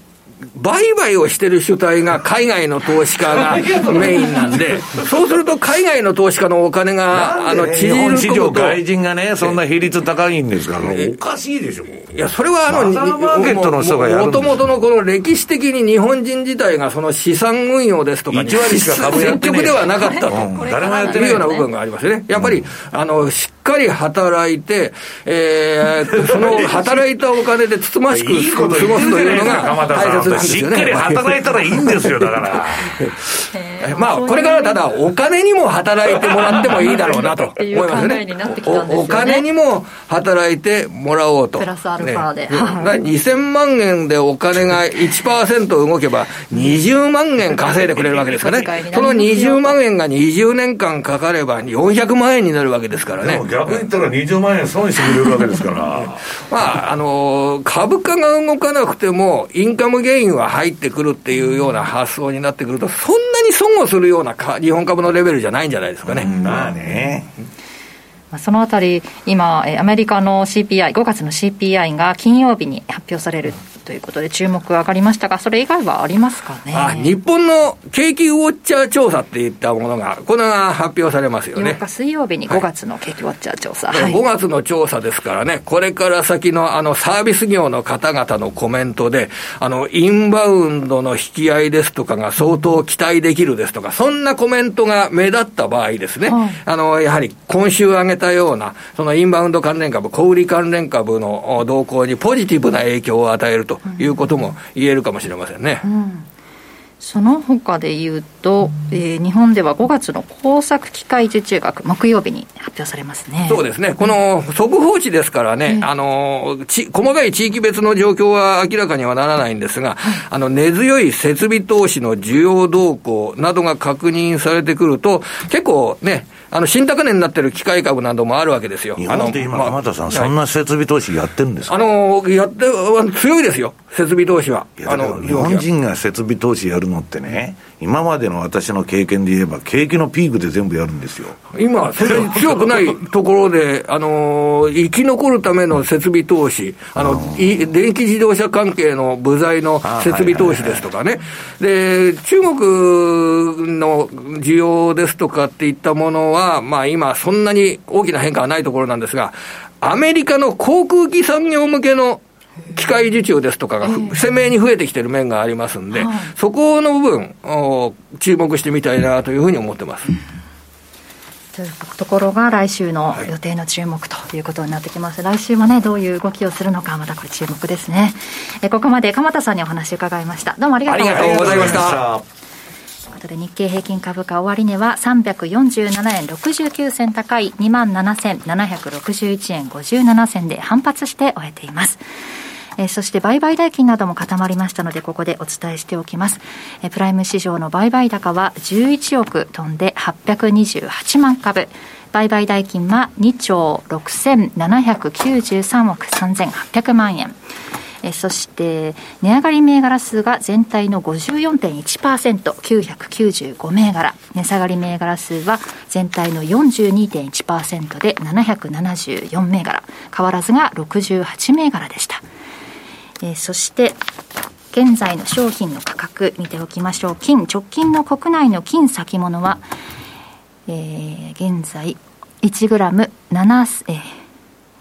売買をしてる主体が海外の投資家がメインなんで、そうすると海外の投資家のお金が、あの、日本市場外人がね、そんな比率高いんですから、おかしいでしょ。いや、それはあの、マーケットの人がやるもともとのこの歴史的に日本人自体がその資産運用ですとかに、1割しか株やって積極ではなかったと、誰もやってないような部分がありますよね。やっぱり、あの、しっかり働いて、えー、その働いたお金でつつましく過ごすというのが大切なんですよね。働いたらいいんですよ、だから。まあ、これからただ、お金にも働いてもらってもいいだろうなと思いますね。お金にも働いてもらおうと。プラスアルファで。2000万円でお金が1%動けば、20万円稼いでくれるわけですからね。その20万円が20年間かかれば、400万円になるわけですからね。逆逆に言ったら20万円損してくれるわけですから。まあ、あのー、株価が動かなくても、インカムゲインは入ってくるっていうような発想になってくると、そんなに損をするようなか日本株のレベルじゃないんじゃないですかね。まあね。そのあたり、今、アメリカの CPI、5月の CPI が金曜日に発表されるということで、注目上がりましたが、それ以外はありますかね？あ日本の景気ウォッチャー調査っていったものが、これが発表されますよね。8日水曜日に5月の景気ウォッチャー調査。はい、5月の調査ですからね、これから先のあのサービス業の方々のコメントで、あのインバウンドの引き合いですとかが相当期待できるですとか、そんなコメントが目立った場合ですね、はい、あのやはり今週挙げたような、そのインバウンド関連株、小売関連株の動向にポジティブな影響を与えるということも言えるかもしれませんね。うん。その他でいうと、えー、日本では5月の工作機械受注額、木曜日に発表されますね。そうですね、この速報値ですからね、あのち細かい地域別の状況は明らかにはならないんですが、あの根強い設備投資の需要動向などが確認されてくると、結構ね、あの新高値になってる機械株などもあるわけですよ。日本で今、浜田さん、そんな設備投資やってるんですか？あのやって、強いですよ、設備投資は。あの日本人が設備投資やるのってね、今までの私の経験で言えば、景気のピークで全部やるんですよ。今、そんなに強くないところで、あの生き残るための設備投資、あの、電気自動車関係の部材の設備投資ですとかね、で、中国の需要ですとかっていったものは、まあ今、そんなに大きな変化はないところなんですが、アメリカの航空機産業向けの機械受注ですとかが、鮮明に増えてきてる面がありますんで、そこの部分を注目してみたいなというふうに思ってます。というところが来週の予定の注目ということになってきます、はい、来週もねどういう動きをするのかまたこれ注目ですね。えここまで鎌田さんにお話伺いました。どうもありがとうございました。ということで日経平均株価終値は347円69銭高い2万7761円57銭で反発して終えていますえ、そして売買代金なども固まりましたので、ここでお伝えしておきます。え、プライム市場の売買高は11億飛んで828万株。売買代金は2兆6793億3800万円。えそして値上がり銘柄数が全体の 54.1%995 銘柄値下がり銘柄数は全体の42.1%で774銘柄変わらずが68銘柄でしたえー、そして現在の商品の価格見ておきましょう金直近の国内の金先物は、えー、現在1グラム7、えー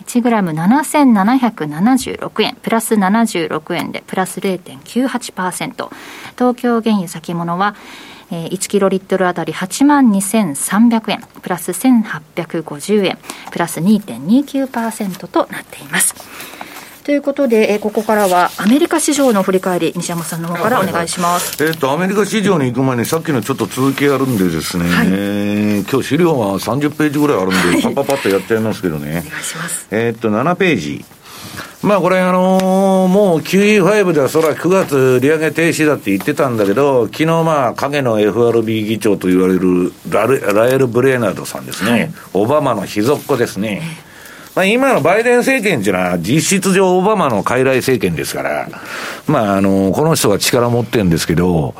1グラム7776円、プラス76円で、プラス0.98%。東京原油先物は、えー、1キロリットルあたり8万2300円、プラス1850円、プラス2.29%となっています。ということで、えー、ここからはアメリカ市場の振り返り、西山さんの方からお願いします。はいはい、えっ、ー、と、アメリカ市場に行く前に、さっきのちょっと続きあるんでですね、はい、えー、今日資料は30ページぐらいあるんで、パパパッとやっちゃいますけどね。お願いします。えっと、7ページ。まあこれあのー、もう QE5 ではそら9月利上げ停止だって言ってたんだけど、昨日まあ影の FRB 議長と言われるララエル・ブレーナードさんですね、はい、オバマの秘蔵っ子ですね。まあ、今のバイデン政権っていうのは、実質上オバマの傀儡政権ですから、まあ、あの、この人が力持ってるんですけど、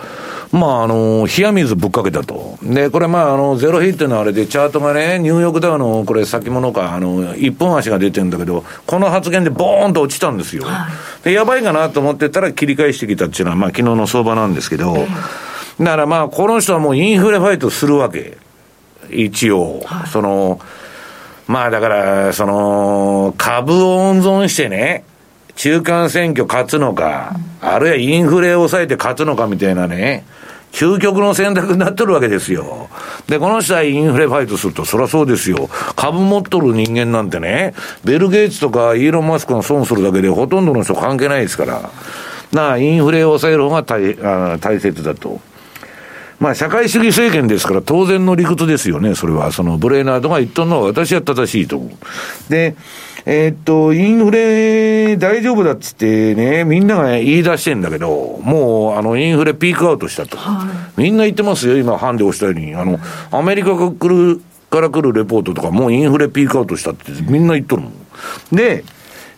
まあ、あの、冷や水ぶっかけたと。で、これまあ、あの、ゼロヒっていうのはあれで、チャートがね、ニューヨークダウの、これ先物か、あの、一本足が出てるんだけど、この発言でボーンと落ちたんですよ。はい、で、やばいかなと思ってたら切り返してきたっていうのは、まあ、昨日の相場なんですけど、だからまあ、この人はもうインフレファイトするわけ。一応。はい、その、まあだから、その、株を温存してね、中間選挙勝つのか、あるいはインフレを抑えて勝つのかみたいなね、究極の選択になってるわけですよ。で、この人はインフレファイトすると、そりゃそうですよ。株持っとる人間なんてね、ベル・ゲイツとかイーロン・マスクが損するだけでほとんどの人関係ないですから。なあ、インフレを抑える方が大あ大切だと。まあ、社会主義政権ですから当然の理屈ですよね、それは。そのブレーナードが言っとるのは私は正しいと思う。で、えー、っと、インフレ大丈夫だっつってね、みんなが言い出してんだけど、もう、あの、インフレピークアウトしたと。はい、みんな言ってますよ、今、ハンで押したように。あの、アメリカが来るかから来るレポートとか、もうインフレピークアウトしたってみんな言っとるもん。で、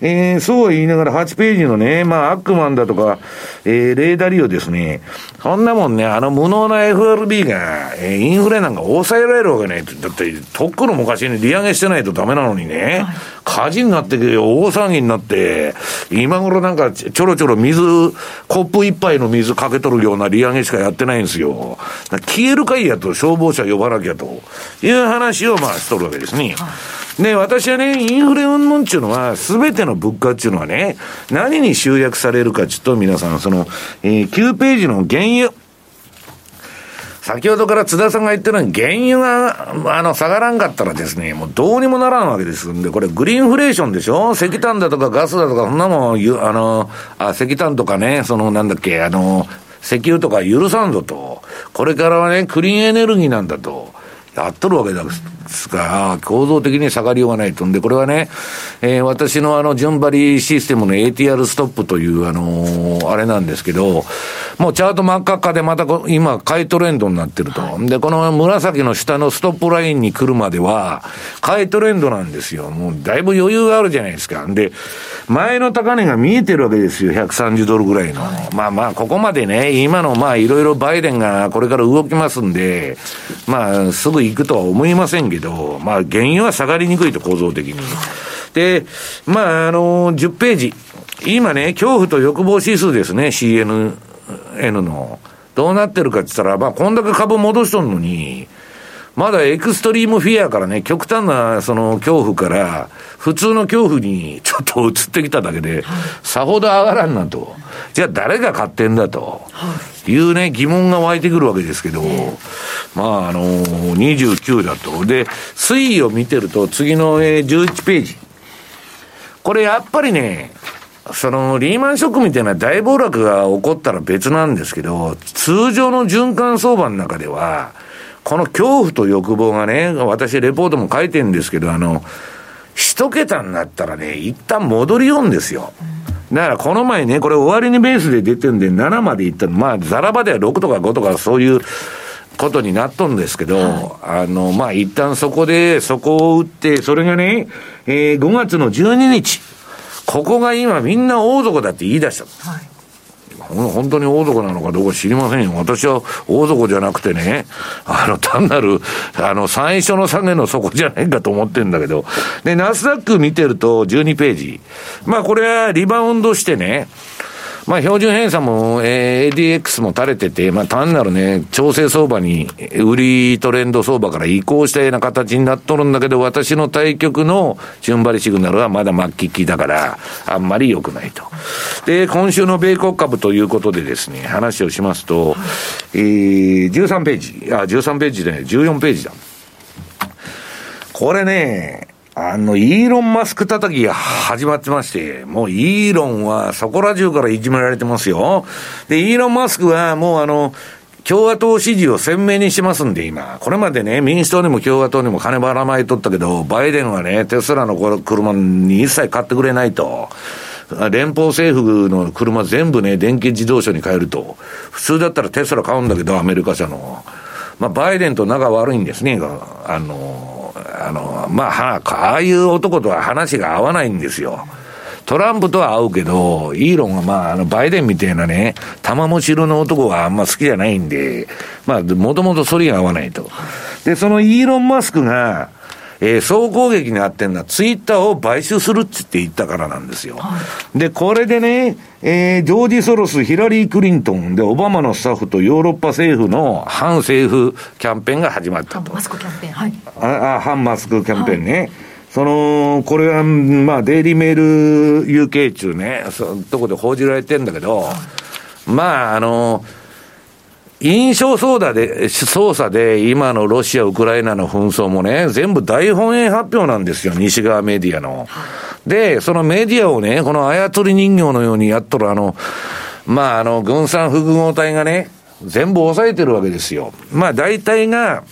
えー、そうは言いながら8ページのね、まあ、アックマンだとか、えー、レーダリオですね。そんなもんね、あの無能な FRB が、えー、インフレなんか抑えられるわけない。だって、とっくの昔に利上げしてないとダメなのにね、はい、火事になって、大騒ぎになって、今頃なんかちょろちょろ水、コップ一杯の水かけとるような利上げしかやってないんですよ。消えるかいやと、消防車呼ばなきゃという話をまあしとるわけですね。はいで、私はね、インフレ云々っていうのは、すべての物価っていうのはね、何に集約されるかちょっと皆さん、その、えー、9ページの原油。先ほどから津田さんが言ってるように、原油が、あの、下がらんかったらですね、もうどうにもならんわけですんで、これグリーンフレーションでしょ？石炭だとかガスだとか、そんなもん、あの、あ、石炭とかね、その、なんだっけ、あの、石油とか許さんぞと。これからはね、クリーンエネルギーなんだと。やっとるわけです。ですが、構造的に下がりようがないとんで、これはね、えー、私のあの、順張りシステムの ATR ストップという、あのー、あれなんですけど、もうチャート真っ赤っかでまた今、買いトレンドになってると。で、この紫の下のストップラインに来るまでは、買いトレンドなんですよ。もうだいぶ余裕があるじゃないですか。で、前の高値が見えてるわけですよ。130ドルぐらいの。まあまあ、ここまでね、今のまあ、いろいろバイデンがこれから動きますんで、まあ、すぐ行くとは思いませんけど、どまあ、原油は下がりにくいと、構造的に。で、まあ、あの、10ページ。今ね、恐怖と欲望指数ですね、CNN の。どうなってるかって言ったら、まあ、こんだけ株戻しとんのに、まだエクストリームフィアからね、極端なその恐怖から、普通の恐怖に ちょっと移ってきただけで、さほど上がらんなと。じゃあ誰が買ってんだと。いうね、疑問が湧いてくるわけですけど、まあ、あのー、29だと。で、推移を見てると、次の、えー、11ページ。これやっぱりね、そのリーマンショックみたいな大暴落が起こったら別なんですけど、通常の循環相場の中では、この恐怖と欲望がね、私レポートも書いてるんですけど、あの、一桁になったらね、一旦戻りよんですよ。だからこの前ね、これ終わりにベースで出てるんで7までいったの、まあ、ザラバでは6とか5とかそういうことになっとんですけど、はい、あの、まあ、一旦そこで、そこを打って、それがね、えー、5月の12日、ここが今みんな大底だって言い出した。はい本当に大底なのかどうか知りませんよ。私は大底じゃなくてね、あの、単なる、あの、最初の下げの底じゃないかと思ってんだけど。で、ナスダック見てると12ページ。まあ、これはリバウンドしてね、まあ、標準偏差も、えー、ADX も垂れてて、まあ、単なるね、調整相場に、売りトレンド相場から移行したような形になっとるんだけど、私の対局の順張りシグナルはまだ末期期だから、あんまり良くないと。で、今週の米国株ということでですね、話をしますと、えー、13ページ、あ、13ページでね、14ページだ。これね、あの、イーロン・マスク叩きが始まってまして、もうイーロンはそこら中からいじめられてますよ。で、イーロン・マスクはもうあの、共和党支持を鮮明にしますんで、今。これまでね、民主党にも共和党にも金ばらまいとったけど、バイデンはね、テスラの車に一切買ってくれないと。連邦政府の車全部ね、電気自動車に変えると。普通だったらテスラ買うんだけど、アメリカ車の。まあ、バイデンと仲悪いんですね、あの、あの、まあ、ああいう男とは話が合わないんですよ。トランプとは合うけど、イーロンはまあ、あの、バイデンみたいなね、玉も白の男があんま好きじゃないんで、まあ、もともとそりが合わないと。で、そのイーロン・マスクが、えー、総攻撃にあってんのは、ツイッターを買収するってって言ったからなんですよ。はい、で、これでね、えー、ジョージ・ソロス、ヒラリー・クリントンで、オバマのスタッフとヨーロッパ政府の反政府キャンペーンが始まったと。反マスクキャンペーン、はい。ああ反マスクキャンペーンね。はいその、これは、まあ、デイリーメール UK 中ね、そとこで報じられてんだけど、まあ、あの、印象操作で、操作で、今のロシア、ウクライナの紛争もね、全部大本営発表なんですよ、西側メディアの。で、そのメディアをね、この操り人形のようにやっとる、あの、まあ、あの、軍産複合体がね、全部抑えてるわけですよ。まあ、大体が、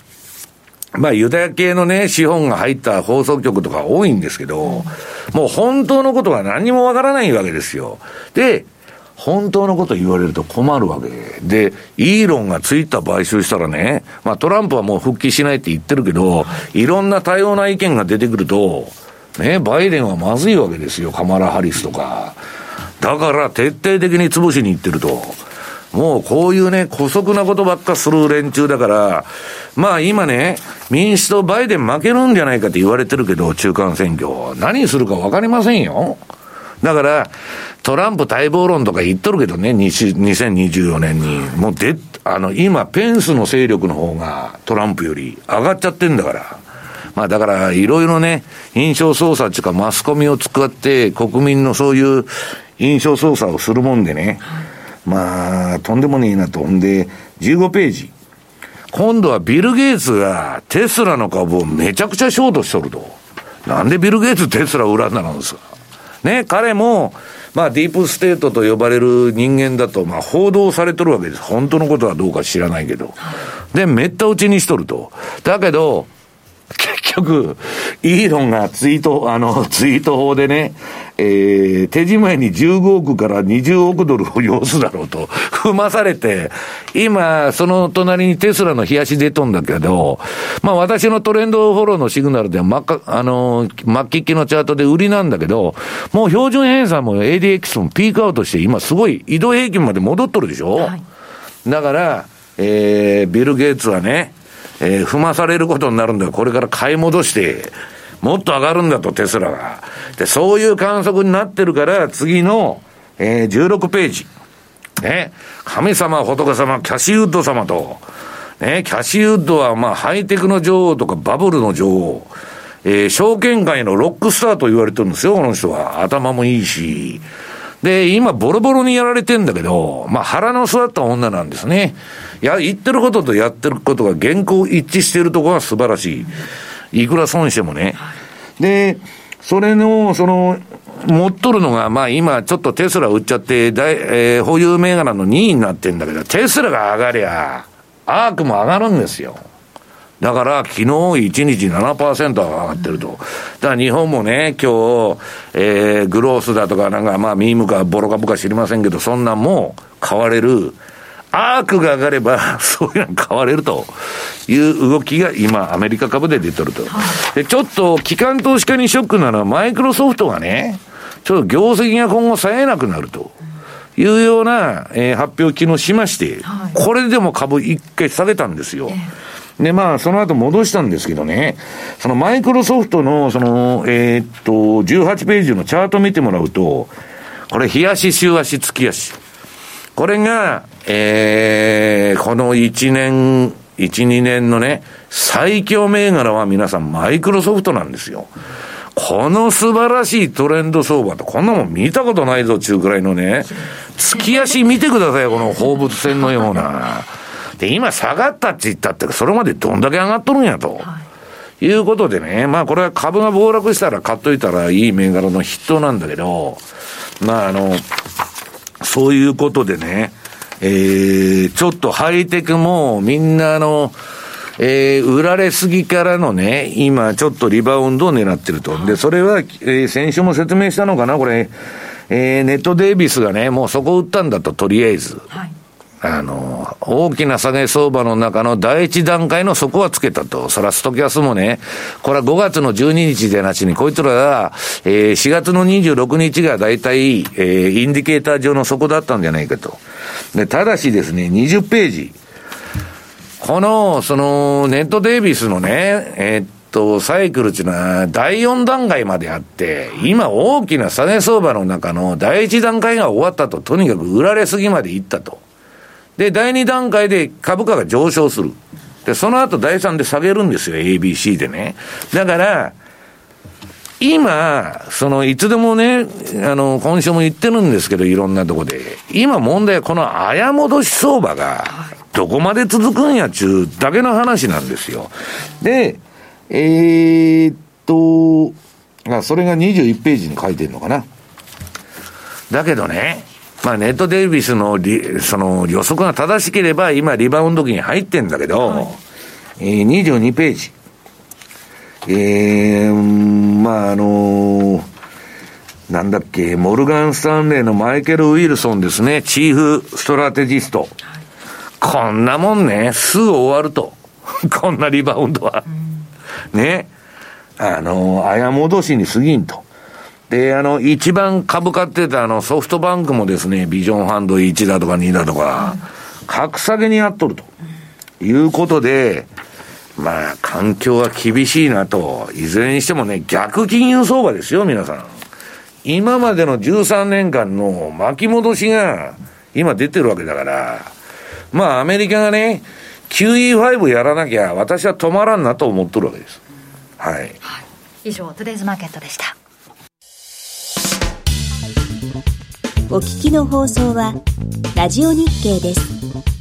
まあ、ユダヤ系のね、資本が入った放送局とか多いんですけど、もう本当のことは何にもわからないわけですよ。で、本当のこと言われると困るわけで、イーロンがツイッター買収したらね、まあトランプはもう復帰しないって言ってるけど、いろんな多様な意見が出てくると、ね、バイデンはまずいわけですよ、カマラ・ハリスとか。だから徹底的に潰しに行ってると。もうこういうね、姑息なことばっかする連中だから、まあ今ね、民主党バイデン負けるんじゃないかって言われてるけど、中間選挙。何するかわかりませんよ。だから、トランプ待望論とか言っとるけどね、2024年に。もうで、あの、今、ペンスの勢力の方がトランプより上がっちゃってんだから。まあだから、いろいろね、印象操作っていうかマスコミを使って国民のそういう印象操作をするもんでね。まあ、とんでもねえなと。んで、15ページ。今度はビル・ゲイツがテスラの株をめちゃくちゃショートしとると。なんでビル・ゲイツテスラ裏なのですかね、彼も、まあ、ディープステートと呼ばれる人間だと、まあ、報道されとるわけです。本当のことはどうか知らないけど。で、めった打ちにしとると。だけど、結局、イーロンがツイート、あの、ツイート砲でね、えー、手仕まいに15億から20億ドルを要すだろうと、踏まされて、今、その隣にテスラの冷やし出とんだけど、まあ私のトレンドフォローのシグナルで真っ赤、あの、末期期のチャートで売りなんだけど、もう標準偏差も ADX もピークアウトして、今すごい移動平均まで戻っとるでしょ、はい、だから、えー、ビル・ゲイツはね、えー、踏まされることになるんだ。これから買い戻して、もっと上がるんだと、テスラが。で、そういう観測になってるから、次の、えー、16ページ。ね。神様、仏様、キャシーウッド様と、ね、キャシーウッドは、まあ、ハイテクの女王とかバブルの女王。えー、証券界のロックスターと言われてるんですよ、この人は。頭もいいし。で、今、ボロボロにやられてんだけど、まあ、腹の座った女なんですね。いや、言ってることとやってることが原稿一致しているところが素晴らしい。いくら損してもね。で、それの、その、持っとるのが、まあ今ちょっとテスラ売っちゃって、大、えー、保有銘柄の2位になってんだけど、テスラが上がりゃ、アークも上がるんですよ。だから、昨日1日7%上がってると。だから日本もね、今日、えー、グロースだとか、なんか、まあ、ミームかボロ株か知りませんけど、そんなんも買われる。アークが上がれば、そういうの買われるという動きが今、アメリカ株で出てると。で、ちょっと、機関投資家にショックなのは、マイクロソフトがね、ちょっと業績が今後冴えなくなると。いうような、えー、発表を昨日しまして、これでも株一回下げたんですよ。えーで、まあ、その後戻したんですけどね、そのマイクロソフトの、その、えー、っと、18ページのチャート見てもらうと、これ、日足、週足、月足。これが、えー、この1年、1、2年のね、最強銘柄は皆さんマイクロソフトなんですよ。この素晴らしいトレンド相場と、こんなもん見たことないぞ、中くらいのね、月足見てください、この放物線のような。で、今下がったって言ったって、それまでどんだけ上がっとるんやと。はい、いうことでね、まあこれは株が暴落したら買っといたらいい銘柄の筆頭なんだけど、まああの、そういうことでね、えー、ちょっとハイテクもみんなあの、えー、売られすぎからのね、今ちょっとリバウンドを狙ってると。で、それは、えー、先週も説明したのかな、これ、えー、ネットデイビスがね、もうそこ売ったんだと、とりあえず。はいあの、大きな下げ相場の中の第一段階の底はつけたと。そらストキャスもね、これは5月の12日でなしに、こいつらが、えー、4月の26日が大体、えー、インディケーター上の底だったんじゃないかと。で、ただしですね、20ページ。この、その、ネットデイビスのね、えー、っと、サイクルっていうのは、第4段階まであって、今大きな下げ相場の中の第1段階が終わったと、とにかく売られすぎまでいったと。で、第2段階で株価が上昇する。で、その後第3で下げるんですよ、ABC でね。だから、今、その、いつでもね、あの、今週も言ってるんですけど、いろんなとこで。今問題はこの綾戻し相場が、どこまで続くんやちゅうだけの話なんですよ。で、えー、っと、あ、それが21ページに書いてるのかな。だけどね、まあ、ネットデイビスのその予測が正しければ、今、リバウンド期に入ってんだけど、はい、えー、22ページ。えー、まあ、あのー、なんだっけ、モルガン・スタンレーのマイケル・ウィルソンですね、チーフストラテジスト。はい、こんなもんね、すぐ終わると。こんなリバウンドは。うん、ね。あの、あや戻しに過ぎんと。で、あの、一番株買ってたあのソフトバンクもですね、ビジョンファンド1だとか2だとか、格下げにやっとると。いうことで、まあ、環境は厳しいなと。いずれにしてもね、逆金融相場ですよ、皆さん。今までの13年間の巻き戻しが、今出てるわけだから、まあ、アメリカがね、QE5 やらなきゃ、私は止まらんなと思っとるわけです。はい。はい、以上、トゥデイズマーケットでした。お聞きの放送は、ラジオ日経です。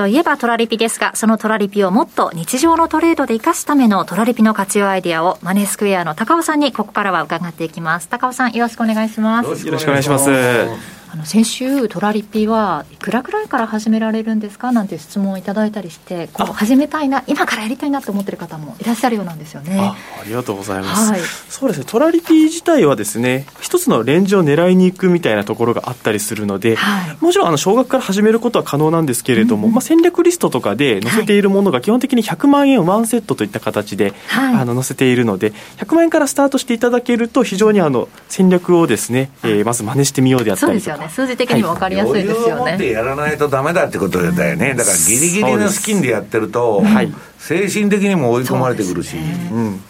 といえばトラリピですが、そのトラリピをもっと日常のトレードで生かすためのトラリピの活用アイディアをマネースクエアの高尾さんにここからは伺っていきます。高尾さんよろしくお願いします。よろしくお願いします。あの先週、トラリピはいくらぐらいから始められるんですか？なんていう質問をいただいたりして、こう始めたいな、今からやりたいなと思ってる方もいらっしゃるようなんですよね。あありがとうございます、はい、そうですね、トラリピ自体はですね、一つのレンジを狙いに行くみたいなところがあったりするので、はい、もちろんあの少額から始めることは可能なんですけれども、うんうん、まあ、戦略リストとかで載せているものが基本的に100万円ワンセットといった形で、はい、あの載せているので、100万円からスタートしていただけると、非常にあの戦略をですね、えー、まず真似してみようであったりとか。ね。数字的にもかりやすいですよね。ってやらないとダメだってことだよね。だからギリギリのスキンでやってると、はい、精神的にも追い込まれてくるし。うんうん。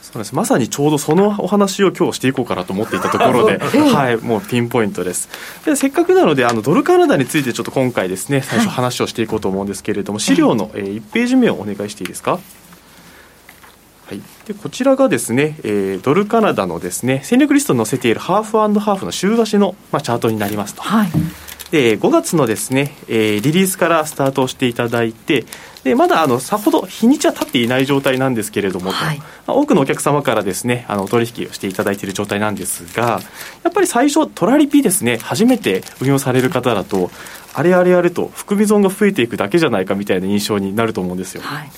そうです。まさにちょうどそのお話を今日していこうかなと思っていたところで、はい、もうピンポイントです。でせっかくなのであのドルカナダについてちょっと今回ですね最初話をしていこうと思うんですけれども、資料の、えー、1ページ目をお願いしていいですか？はい、でこちらがですね、えー、ドルカナダのですね戦略リストに載せているハーフハーフの週足の、まあ、チャートになりますと。はいで5月のですね、えー、リリースからスタートをしていただいてでまだあのさほど日にちは経っていない状態なんですけれども、はい、まあ、多くのお客様からですねあの取引をしていただいている状態なんですがやっぱり最初トラリピですね初めて運用される方だとあれあれあれと含み損が増えていくだけじゃないかみたいな印象になると思うんですよ。はい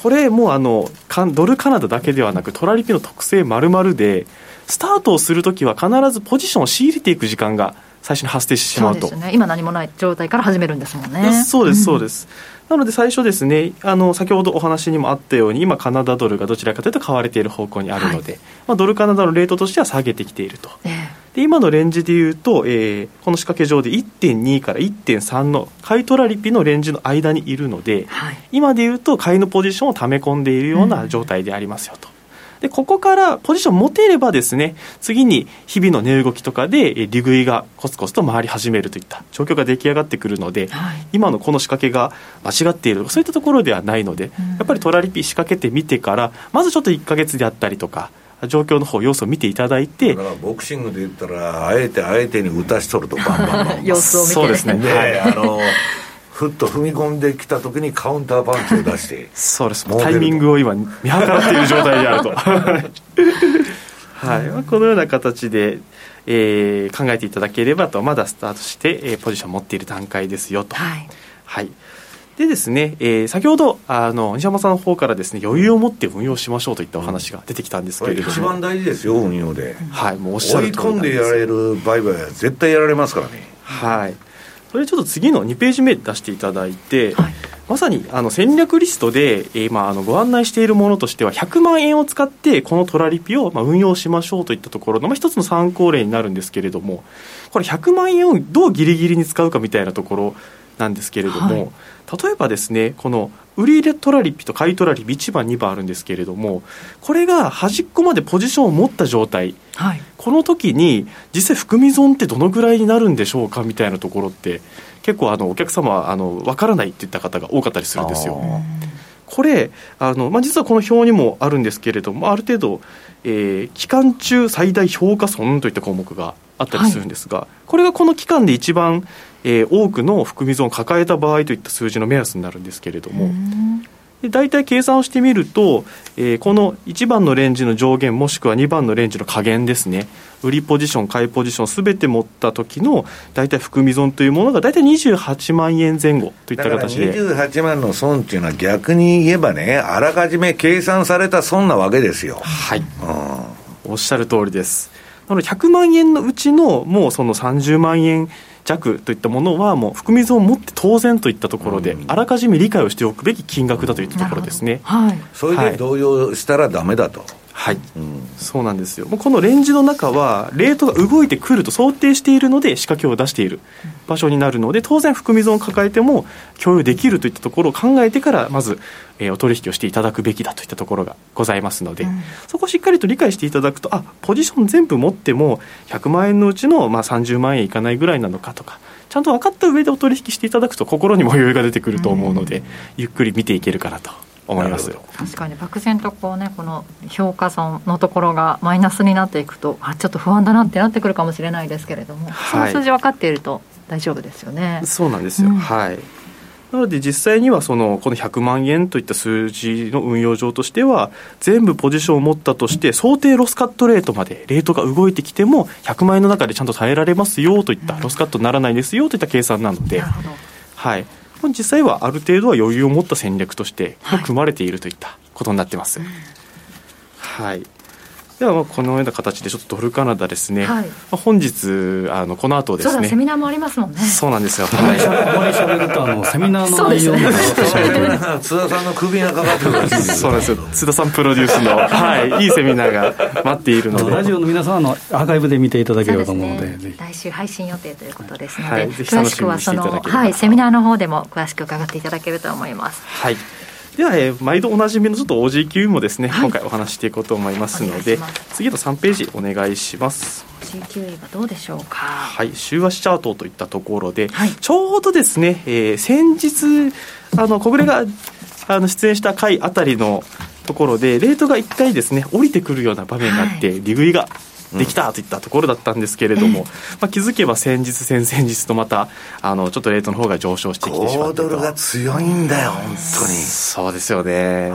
これもうあのドルカナダだけではなくトラリピの特性まるまるでスタートをするときは必ずポジションを仕入れていく時間が最初に発生してしまうと。うね、今何もない状態から始めるんですもんね。そうです、そうです。なので最初ですね、あの先ほどお話にもあったように、今、カナダドルがどちらかというと買われている方向にあるので、はい、まあ、ドルカナダのレートとしては下げてきていると。えー、で今のレンジでいうと、えー、この仕掛け上で1.2から1.3の買い取らリピのレンジの間にいるので、はい、今でいうと買いのポジションを溜め込んでいるような状態でありますよと。うんで、ここからポジション持てればですね、次に日々の値動きとかで利食いがコツコツと回り始めるといった状況が出来上がってくるので、はい、今のこの仕掛けが間違っているそういったところではないので、うん、やっぱりトラリピ仕掛けてみてから、まずちょっと1か月であったりとか、状況の方様子を見ていただいてだからボクシングで言ったらあえて相手に打たしとるとバンバンバン 様子を見て、そうですね、ね、あのふっと踏み込んできたときにカウンターパンチを出して。そうです。タイミングを今見計らっている状態であると。はい、このような形で、えー、考えていただければとまだスタートして、えー、ポジションを持っている段階ですよと。はい、はいでですね、えー、先ほどあの西山さんの方からですね余裕を持って運用しましょうといったお話が出てきたんですけれども、一番大事ですよ運用で、はいもうおっしゃる追い込んでやられる売買は絶対やられますからね。はい。それちょっと次の2ページ目出していただいて、はい、まさにあの戦略リストで、えー、まあ、あのご案内しているものとしては100万円を使ってこのトラリピをまあ運用しましょうといったところの、まあ、一つの参考例になるんですけれどもこれ100万円をどうギリギリに使うかみたいなところなんですけれども、はい。例えばですねこの売り入れトラリピと買いトラリピ1番2番あるんですけれどもこれが端っこまでポジションを持った状態、はい、この時に実際含み損ってどのぐらいになるんでしょうかみたいなところって結構あのお客様はあの分からないっていった方が多かったりするんですよ。これあの、まあ、実はこの表にもあるんですけれどもある程度、えー、期間中最大評価損といった項目があったりするんですが、はい、これがこの期間で一番えー、多くの含み損を抱えた場合といった数字の目安になるんですけれども。で大体計算をしてみると、えー、この1番のレンジの上限もしくは2番のレンジの下限ですね。売りポジション買いポジションすべて持った時の大体含み損というものが大体28万円前後といった形で。28万の損っていうのは逆に言えばねあらかじめ計算された損なわけですよ。はい、うん、おっしゃる通りです。なので100万円のうちのもうその30万円弱といったものはもう含み損を持って当然といったところで、あらかじめ理解をしておくべき金額だといったところですね。はい、それで動揺したらだめだと。はい、うん、そうなんですよ。もうこのレンジの中はレートが動いてくると想定しているので仕掛けを出している場所になるので当然含み損を抱えても共有できるといったところを考えてからまず、えー、お取引をしていただくべきだといったところがございますので、うん、そこをしっかりと理解していただくとあポジション全部持っても100万円のうちの、まあ、30万円いかないぐらいなのかとかちゃんと分かった上でお取引していただくと心にも余裕が出てくると思うので、うん、ゆっくり見ていけるかなと思います確かに漠然とこうねこの評価損のところがマイナスになっていくとあちょっと不安だなってなってくるかもしれないですけれども、はい、その数字分かっていると大丈夫ですよね。そうなんですよ、うん、はい。なので実際にはそのこの100万円といった数字の運用上としては全部ポジションを持ったとして想定ロスカットレートまでレートが動いてきても100万円の中でちゃんと耐えられますよといったロスカットにならないですよといった計算なので、はい、実際はある程度は余裕を持った戦略として組まれているといったことになってます。はい、ではこのような形でちょっとドルカナダですね、はい、まあ、本日あのこの後ですね。セミナーもありますもんね。そうなんですよ。あまり喋るとあのセミナーの内容も津田さんの首がかかってるそうなんですよ。津田さんプロデュースの、はい、いいセミナーが待っているので。ラジオの皆さんのアーカイブで見ていただければと思うので、ね、来週配信予定ということですので、はい、詳しくはその、はい、セミナーの方でも詳しく伺っていただけると思います。はいでは、えー、毎度おなじみのちょっと OGQ もですね、はい、今回お話していこうと思いますので次の3ページお願いします。OGQ はどうでしょうか？はい。週足チャートといったところで、はい、ちょうどですね、えー、先日あの小暮があの出演した回あたりのところでレートが1回ですね降りてくるような場面があって、はい、利食いができたといったところだったんですけれども、うん、まあ、気づけば先日先々日とまたあのちょっとレートの方が上昇してきてしまったドルが強いんだよ本当に。そうですよね。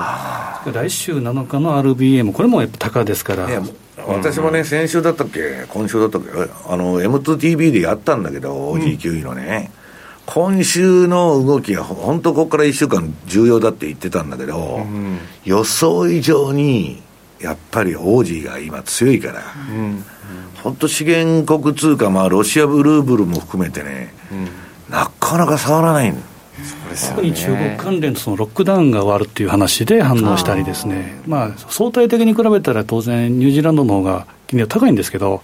来週7日の RBA もこれもやっぱ高ですから。私もね、先週だったっけ、今週だったっけ、あの M2TV でやったんだけど、OG9 のね、うん、今週の動きは、本当、ここから1週間重要だって言ってたんだけど、うん、予想以上にやっぱり王子が今強いから、本当、資源国通貨、まあ、ロシアブルーブルも含めてね、うん、なかなか触らないそうですよね、中国関連のそのロックダウンが終わるっていう話で反応したりですね、まあ、相対的に比べたら当然、ニュージーランドの方が金利は高いんですけど、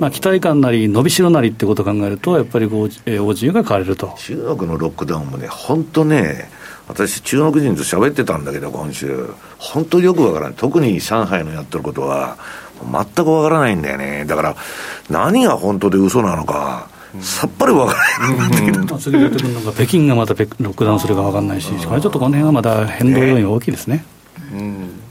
まあ、期待感なり伸びしろなりってことを考えると、やっぱり OG が買われると。中国のロックダウンもね、本当ね、私、中国人と喋ってたんだけど、今週、本当によくわからない、特に上海のやってることは、全くわからないんだよね、だから、何が本当で嘘なのか。さっぱりわからない、うん、北京がまたロックダウンするか分かんないし、これちょっとこの辺はまだ変動要因大きいですね。うん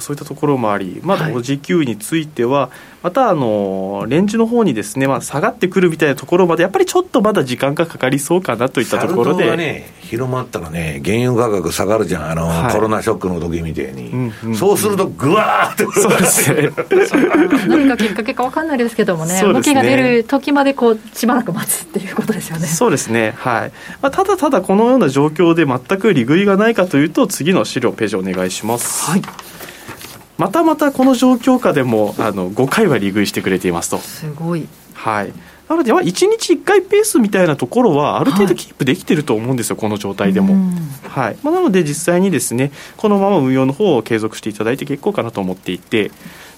そういったところもあり、まだお時給については、またあのレンジの方にですね、まあ、下がってくるみたいなところまで、やっぱりちょっとまだ時間がかかりそうかなといったところで。ね、広まったらね、原油価格下がるじゃん、あの、はい、コロナショックの時みたいに、うんうん、そうすると、ぐわーって、そうですね。何がきっかけか分かんないですけどもね、ね。動きが出る時までこうしばらく待つっていうことですよね。そうですね、はい。まあ、ただただこのような状況で全く利食いがないかというと、次の資料、ページお願いします。はいまたまたこの状況下でもあの5回は利食いしてくれていますと。すごい。はい。なので、1日1回ペースみたいなところは、ある程度キープできてると思うんですよ、はい、この状態でも。はいまあ、なので、実際にですね、このまま運用の方を継続していただいて結構かなと思っていて、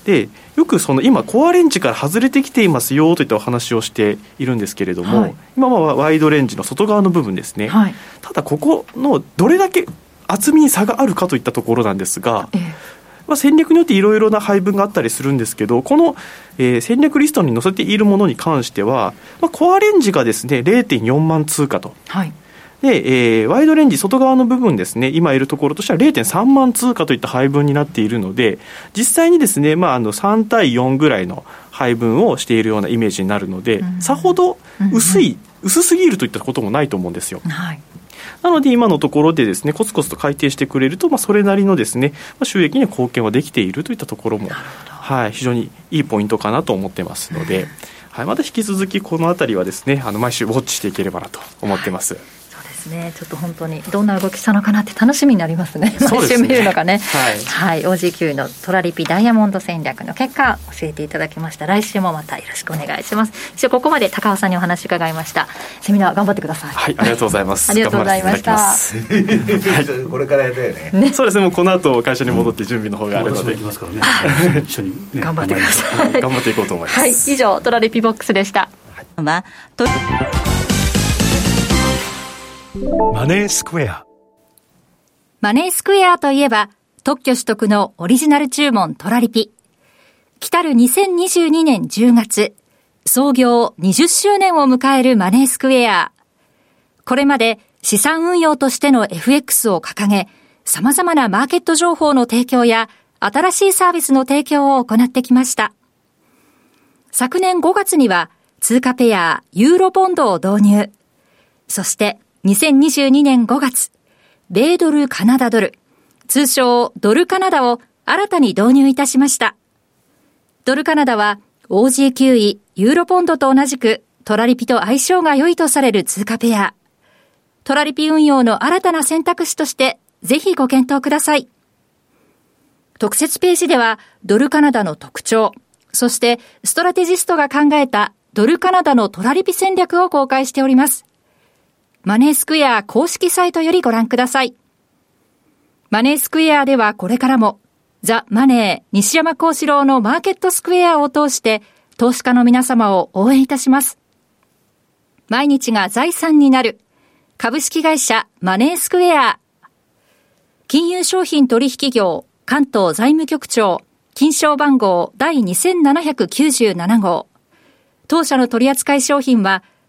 でよくその今、コアレンジから外れてきていますよといったお話をしているんですけれども、はい、今はワイドレンジの外側の部分ですね、はい、ただここのどれだけ厚みに差があるかといったところなんですが、ええまあ、戦略によっていろいろな配分があったりするんですけど、この、えー、戦略リストに載せているものに関しては、まあ、コアレンジがですね0.4万通貨と。はいで、えー、ワイドレンジ外側の部分ですね、今いるところとしては0.3万通貨といった配分になっているので、実際にですね、まあ、あの3対4ぐらいの配分をしているようなイメージになるので、うん、さほど薄い、うんうん、薄すぎるといったこともないと思うんですよ。はいなので今のところでですねコツコツと改定してくれると、まあ、それなりのですね、まあ、収益に貢献はできているといったところも、はい、非常にいいポイントかなと思ってますので、はい、また引き続きこの辺りはですねあの毎週ウォッチしていければなと思ってます。ですね。ちょっと本当にどんな動きしたのかなって楽しみになりますね。毎週見るのがね。はい、はい、OG9 のトラリピダイヤモンド戦略の結果教えていただきました。来週もまたよろしくお願いします。そしてここまで高尾さんにお話伺いました。セミナー頑張ってください。はいありがとうございます。ありがとうございました。これからやだよね。ね。そうですね。もうこの後会社に戻って準備の方があるので、うん、ますからね。一緒に、ね、頑張ってください。頑張っていこうと思います。はい。以上トラリピボックスでした、はいマネースクエア。マネースクエアといえば、特許取得のオリジナル注文トラリピ。来たる2022年10月、創業20周年を迎えるマネースクエア。これまで資産運用としての FX を掲げ、様々なマーケット情報の提供や新しいサービスの提供を行ってきました。昨年5月には通貨ペアユーロボンドを導入。そして2022年5月、米ドルカナダドル、通称ドルカナダを新たに導入いたしました。ドルカナダは OG9 位ユーロポンドと同じくトラリピと相性が良いとされる通貨ペア。トラリピ運用の新たな選択肢としてぜひご検討ください。特設ページではドルカナダの特徴、そしてストラテジストが考えたドルカナダのトラリピ戦略を公開しております。マネースクエア公式サイトよりご覧ください。マネースクエアではこれからも、ザ・マネー西山幸四郎のマーケットスクエアを通して、投資家の皆様を応援いたします。毎日が財産になる、株式会社マネースクエア。金融商品取引業関東財務局長金賞番号第2797号。当社の取扱い商品は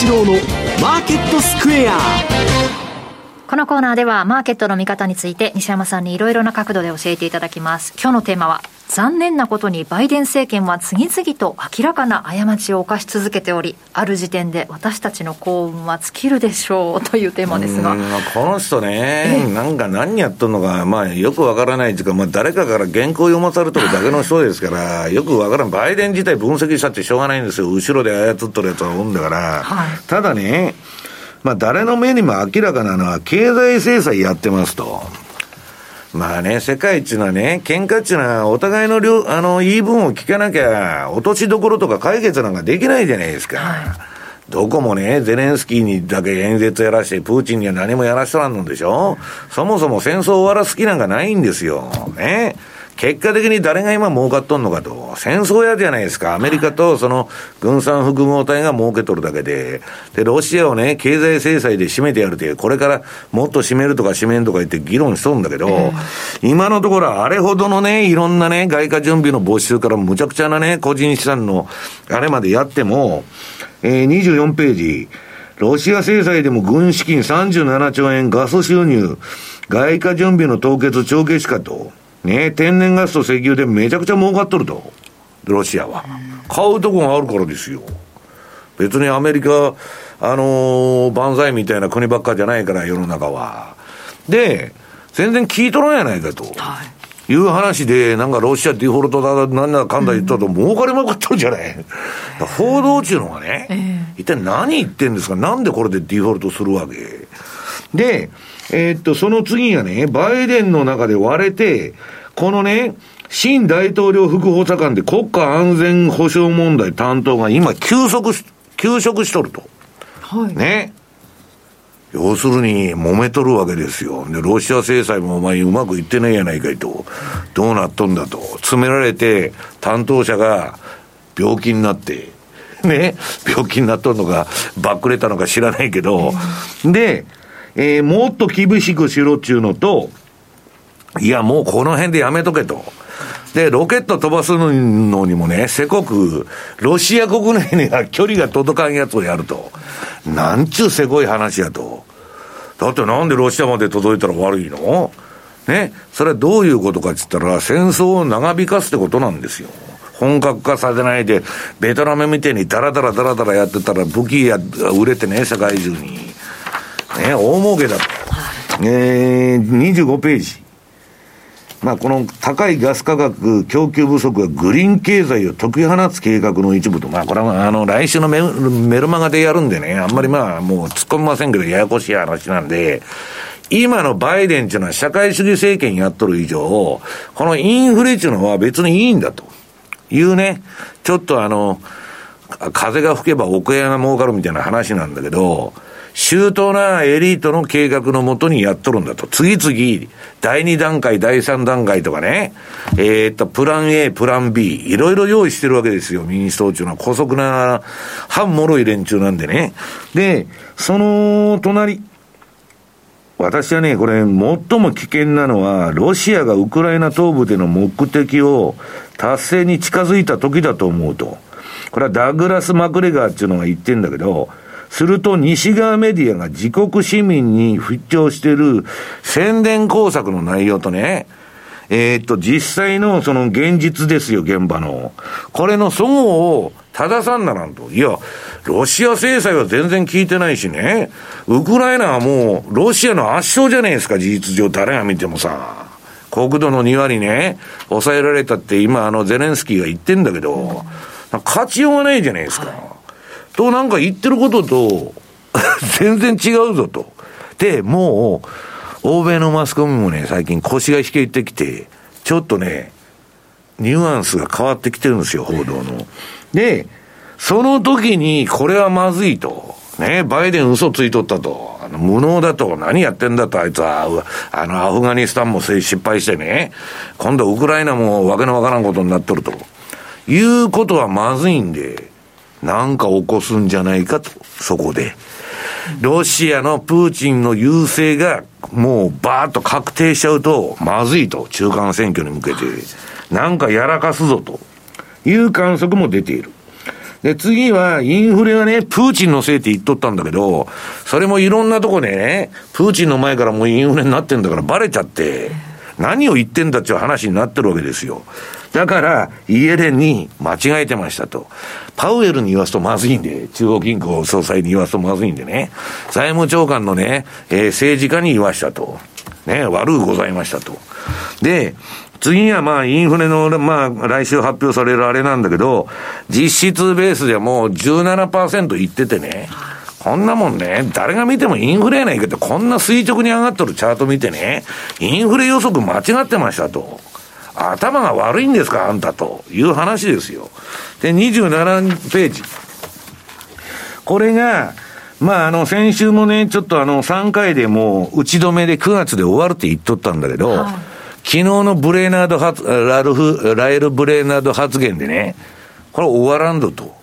西山幸四郎のマーケットスクエアこのコーナーではマーケットの見方について西山さんにいろいろな角度で教えていただきます。今日のテーマは残念なことにバイデン政権は次々と明らかな過ちを犯し続けており、ある時点で私たちの幸運は尽きるでしょうというテーマですが。この人ね、なんか何やっとんのか、まあよくわからないというか、まあ誰かから原稿読まされとるだけの人ですから、よくわからん。バイデン自体分析したってしょうがないんですよ。後ろで操っとるやつはおんだから。はい、ただね、まあ誰の目にも明らかなのは経済制裁やってますと。まあね、世界っていうのはね、喧嘩っていうのはお互いの両、あの、言い分を聞かなきゃ、落としどころとか解決なんかできないじゃないですか。はい、どこもね、ゼレンスキーにだけ演説やらして、プーチンには何もやらしとらんのでしょそもそも戦争終わらす気なんかないんですよ。ね。結果的に誰が今儲かっとんのかと。戦争やじゃないですか。アメリカとその軍産複合体が儲けとるだけで。で、ロシアをね、経済制裁で締めてやるって、これからもっと締めるとか締めんとか言って議論しとるんだけど、今のところあれほどのね、いろんなね、外貨準備の没収からむちゃくちゃなね、個人資産のあれまでやっても、えー、24ページ。ロシア制裁でも軍資金37兆円ガス収入、外貨準備の凍結帳消しかと。ね、天然ガスと石油でめちゃくちゃ儲かっとると。ロシアは。買うとこがあるからですよ。別にアメリカ、あのー、万歳みたいな国ばっかじゃないから、世の中は。で、全然聞いとらんやないかと。はい、いう話で、なんかロシアディフォルトだ、なんだかんだ言ったと、儲かりまくっとるじゃない。報道中のはね、えー、一体何言ってんですか？なんでこれでディフォルトするわけ？で、えー、っと、その次がね、バイデンの中で割れて、このね、新大統領副補佐官で国家安全保障問題担当が今休息し、休職しとると。はい。ね。要するに、揉めとるわけですよ。で、ロシア制裁もお前うまくいってないやないかいと。どうなっとんだと。詰められて、担当者が病気になって、ね、病気になっとるのか、ばっくれたのか知らないけど、で、えー、もっと厳しくしろっちゅうのと、いや、もうこの辺でやめとけと。で、ロケット飛ばすのにもね、せこく、ロシア国内には距離が届かんやつをやると。なんちゅうせこい話やと。だってなんでロシアまで届いたら悪いの？ね？それはどういうことかって言ったら、戦争を長引かすってことなんですよ。本格化させないで、ベトナムみたいにダラダラダラダラやってたら武器や売れてね、世界中に。ね、大儲けだと。えー、25ページ。まあ、この高いガス価格、供給不足がグリーン経済を解き放つ計画の一部と、まあ、これはあの来週のメメルマガでやるんでね、あんまりまあ、もう突っ込みませんけど、ややこしい話なんで、今のバイデンっていうのは社会主義政権やっとる以上、このインフレっていうのは別にいいんだというね、ちょっとあの、風が吹けば奥屋が儲かるみたいな話なんだけど、周到なエリートの計画のもとにやっとるんだと。次々、第2段階、第3段階とかね、えー、っと、プラン A、プラン B、いろいろ用意してるわけですよ、民主党っていうのは。古速な、反脆い連中なんでね。で、その隣、私はね、これ、最も危険なのは、ロシアがウクライナ東部での目的を達成に近づいた時だと思うと。これはダグラス・マクレガーっていうのが言ってんだけど、すると西側メディアが自国市民に不調している宣伝工作の内容とね、えー、っと、実際のその現実ですよ、現場の。これの齟齬を正さんならんと。いや、ロシア制裁は全然効いてないしね。ウクライナはもう、ロシアの圧勝じゃないですか、事実上。誰が見てもさ。国土の2割ね、抑えられたって今、あの、ゼレンスキーが言ってんだけど、勝ちようがないじゃないですか。はいとなんか言ってることと 全然違うぞと。で、もう、欧米のマスコミもね、最近腰が引けてきて、ちょっとね、ニュアンスが変わってきてるんですよ、報道の。で、その時に、これはまずいと。ね、バイデン嘘ついとったと。あの無能だと。何やってんだと、あいつは。あの、アフガニスタンも失敗してね。今度ウクライナもわけのわからんことになっとると。いうことはまずいんで。なんか起こすんじゃないかと、そこで。ロシアのプーチンの優勢がもうバーッと確定しちゃうと、まずいと、中間選挙に向けて。なんかやらかすぞという観測も出ている。で、次は、インフレはね、プーチンのせいって言っとったんだけど、それもいろんなとこでね、プーチンの前からもうインフレになってんだからバレちゃって、何を言ってんだっていう話になってるわけですよ。だから、イエレンに間違えてましたと。パウエルに言わすとまずいんで、中央銀行総裁に言わすとまずいんでね、財務長官のね、えー、政治家に言わしたと。ね、悪うございましたと。で、次にはまあインフレの、まあ来週発表されるあれなんだけど、実質ベースでもう17%いっててね、こんなもんね、誰が見てもインフレやないけど、こんな垂直に上がっとるチャート見てね、インフレ予測間違ってましたと。頭が悪いんですか、あんたという話ですよ。で、27ページ。これが、まあ、あの、先週もね、ちょっとあの、3回でもう、打ち止めで9月で終わるって言っとったんだけど、はい、昨日のブレーナード発、ラルフ、ラエル・ブレーナード発言でね、これ終わらんぞと。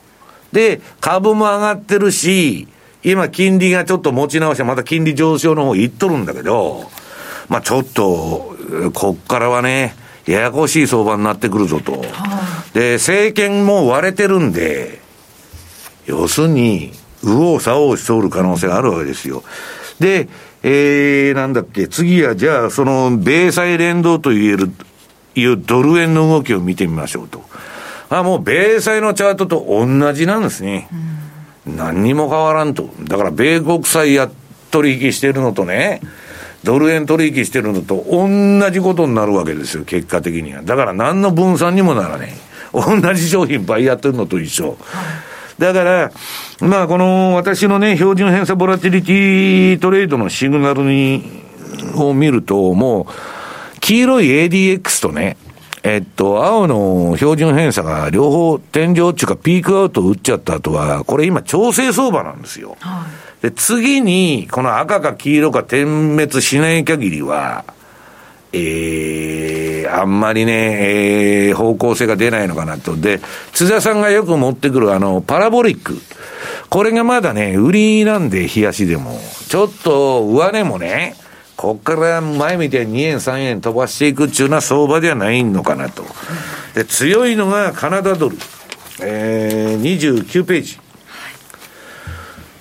で、株も上がってるし、今金利がちょっと持ち直して、また金利上昇の方行っとるんだけど、まあちょっと、こっからはね、ややこしい相場になってくるぞと。で、政権も割れてるんで、要するに、右往左往しておる可能性があるわけですよ。で、えー、なんだっけ、次はじゃあ、その、米債連動と言える、いうドル円の動きを見てみましょうと。あ、もう米債のチャートと同じなんですね。うん、何にも変わらんと。だから、米国債や取引してるのとね、ドル円取引してるのと同じことになるわけですよ、結果的には。だから何の分散にもならない。同じ商品倍やってるのと一緒。だから、まあこの私のね、標準偏差ボラティリティトレードのシグナルに、を見ると、もう、黄色い ADX とね、えっと、青の標準偏差が両方天井っていうかピークアウトを打っちゃった後は、これ今調整相場なんですよ。はいで、次に、この赤か黄色か点滅しない限りは、えー、あんまりね、えー、方向性が出ないのかなと。で、津田さんがよく持ってくるあの、パラボリック。これがまだね、売りなんで、冷やしでも。ちょっと、上値もね、こっから前みたいに2円3円飛ばしていくっていうのは相場ではないのかなと。で、強いのがカナダドル。えー、29ページ。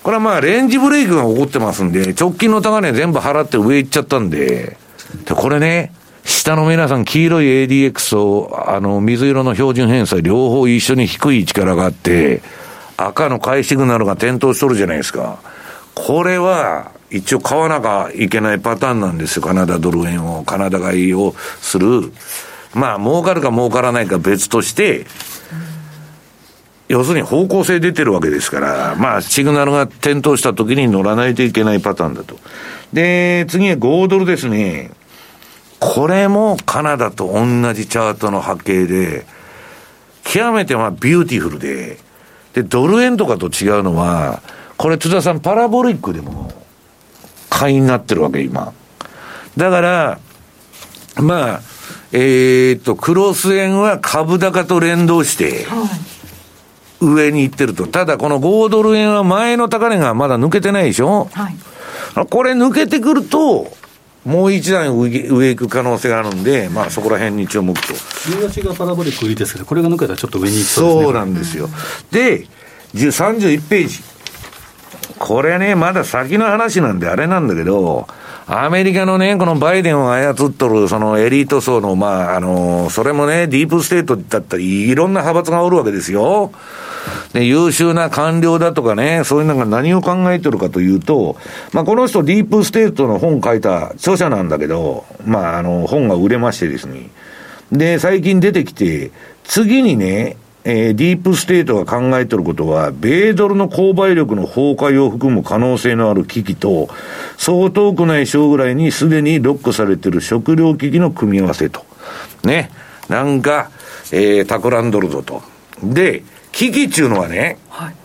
これはまあ、レンジブレイクが起こってますんで、直近の高値全部払って上行っちゃったんで、で、これね、下の皆さん、黄色い ADX を、あの、水色の標準偏差両方一緒に低い力があって、赤の買いシグナルが点灯しとるじゃないですか。これは、一応買わなきゃいけないパターンなんですよ。カナダドル円を、カナダ買いをする。まあ、儲かるか儲からないか別として、要するに方向性出てるわけですから、まあ、シグナルが点灯した時に乗らないといけないパターンだと。で、次は5ドルですね。これもカナダと同じチャートの波形で、極めてまあビューティフルで、で、ドル円とかと違うのは、これ津田さんパラボリックでも買いになってるわけ、今。だから、まあ、えー、っと、クロス円は株高と連動して、はい上に行ってると。ただこの豪ドル円は前の高値がまだ抜けてないでしょ？はい。これ抜けてくると、もう一段上上行く可能性があるんで、まあそこら辺に注目と。週足がパラボリック売りですけど、これが抜けたらちょっと上に行きそうですね。そうなんですよ。で、31ページ。これね、まだ先の話なんであれなんだけど、アメリカのね、このバイデンを操っとる、そのエリート層の、まあ、あの、それもね、ディープステートだったり、いろんな派閥がおるわけですよ。で、優秀な官僚だとかね、そういうのが何を考えてるかというと、まあ、この人ディープステートの本書いた著者なんだけど、まあ、あの、本が売れましてですね。で、最近出てきて、次にね、えー、ディープステートが考えてることは、米ドルの購買力の崩壊を含む可能性のある危機と、そう遠くない将来にすでにロックされてる食料危機の組み合わせと。ね。なんか、えー、企んどるぞと。で、危機っていうのはね、はい、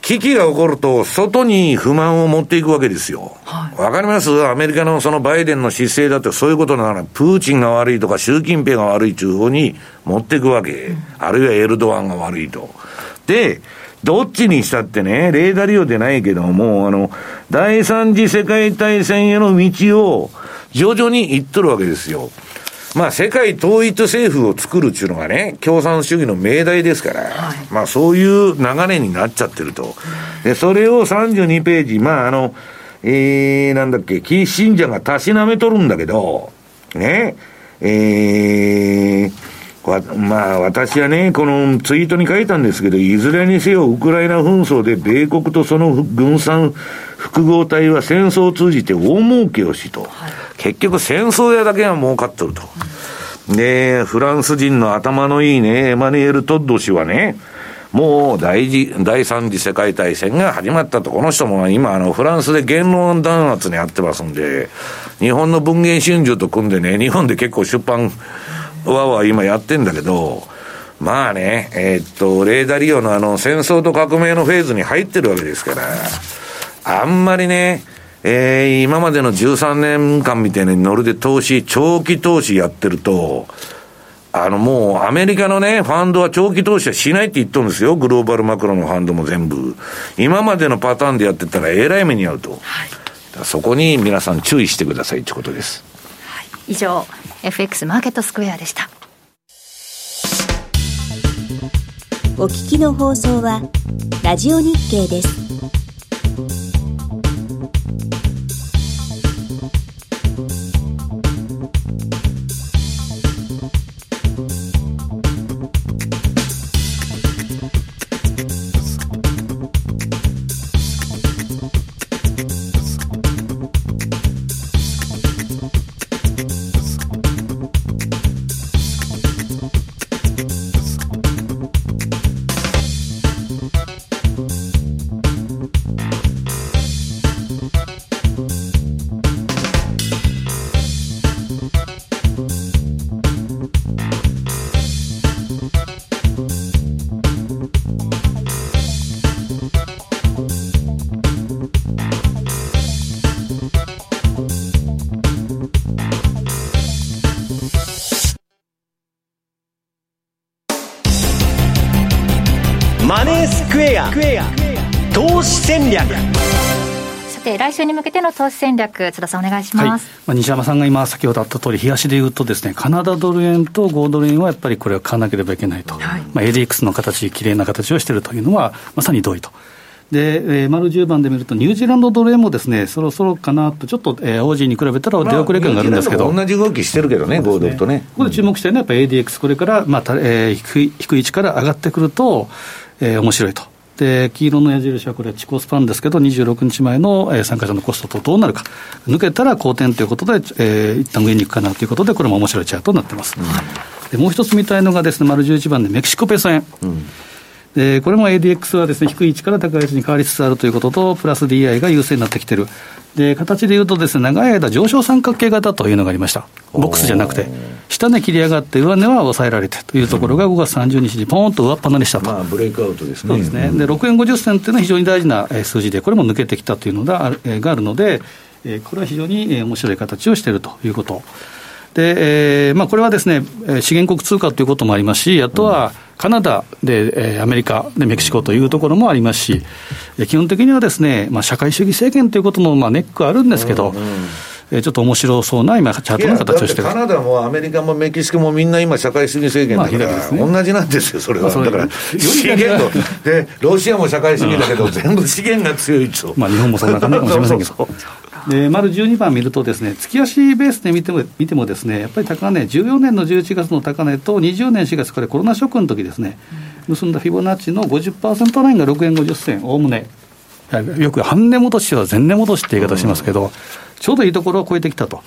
危機が起こると、外に不満を持っていくわけですよ。わ、はい、かります？アメリカのそのバイデンの姿勢だってそういうことなら、プーチンが悪いとか習近平が悪いという方に持っていくわけ。うん、あるいはエルドアンが悪いと。で、どっちにしたってね、レーダー利用でないけども、あの、第三次世界大戦への道を徐々に行っとるわけですよ。まあ、世界統一政府を作るっていうのがね、共産主義の命題ですから、はい、まあ、そういう流れになっちゃってると。で、それを32ページ、まあ、あの、えー、なんだっけ、キー信者がたしなめとるんだけど、ね、えー、まあ、私はね、このツイートに書いたんですけど、いずれにせよ、ウクライナ紛争で米国とその軍産複合体は戦争を通じて大儲けをしと。はい、結局、戦争屋だけが儲かっとると。で、フランス人の頭のいいね、エマニュエル・トッド氏はね、もう第一、第三次世界大戦が始まったと。この人も今、あの、フランスで言論弾圧にやってますんで、日本の文藝春秋と組んでね、日本で結構出版、わわ今やってんだけど、まあね、えー、っと、レーダリオのあの、戦争と革命のフェーズに入ってるわけですから、あんまりね、えー、今までの13年間みたいに乗るで投資、長期投資やってると、あのもうアメリカのね、ファンドは長期投資はしないって言っとるんですよ。グローバルマクロのファンドも全部。今までのパターンでやってたらえらい目に遭うと。はい、そこに皆さん注意してくださいってことです。はい、以上、FX マーケットスクエアでした。お聞きの放送は、ラジオ日経です。投資戦略。さて来週に向けての投資戦略津田さんお願いします、はい、まあ、西山さんが今先ほどあった通り東で言うとですねカナダドル円と5ドル円はやっぱりこれは買わなければいけないと、はい。まあ、ADX の形きれいな形をしているというのはまさに同意と。で、えー、丸10番で見ると、ニュージーランドドル円もですね、そろそろかなと、ちょっと、えー、オージーに比べたら出遅れ感があるんですけど、まあ、同じ動きしてるけどね、5ドルとね。ここで注目したいのは、やっぱり ADX、これから、まあえー、低い低い位置から上がってくると、えー、面白いと。で黄色の矢印はこれ、地高スパンですけど、26日前の、えー、参加者のコストとどうなるか、抜けたら好転ということで、えー、一旦上に行くかなということで、これも面白いチャートになってます。うん、でもう一つ見たいのがですね、丸11番でメキシコペソ円。うんでこれも ADX はです、ね、低い位置から高い位置に変わりつつあるということと、プラス DI が優勢になってきてる、で形でいうとです、ね、長い間、上昇三角形型というのがありました、ボックスじゃなくて、下値切り上がって、上値は抑えられてというところが5月30日にポーンと上っ離れしたと、まあ、ブレイクアウトですね。そうですね。で6円50銭というのは非常に大事な数字で、これも抜けてきたというのがあるので、これは非常に面白い形をしているということ。で、えーまあ、これはですね、資源国通貨ということもありますし、あとはカナダで、えー、アメリカでメキシコというところもありますし、基本的にはですね、まあ、社会主義政権ということもまあネックあるんですけど、うんうんえちょっと面白そうな今、チャートの形をしてカナダもアメリカもメキシコもみんな今、社会主義政権だから、ね、同じなんですよ、それは。だから、資源で、ロシアも社会主義だけど、全部資源が強いと。まあ、日本もそんな感じかもしれませんけど。で丸12番見るとですね、月足ベースで見ても見てもですね、やっぱり高値、14年の11月の高値と20年4月、これコロナショックの時ですね、結んだフィボナッチの50%ラインが6円50銭、おおむね。よく半値戻しは前値戻しって言い方しますけど、ちょうどいいところを超えてきたと。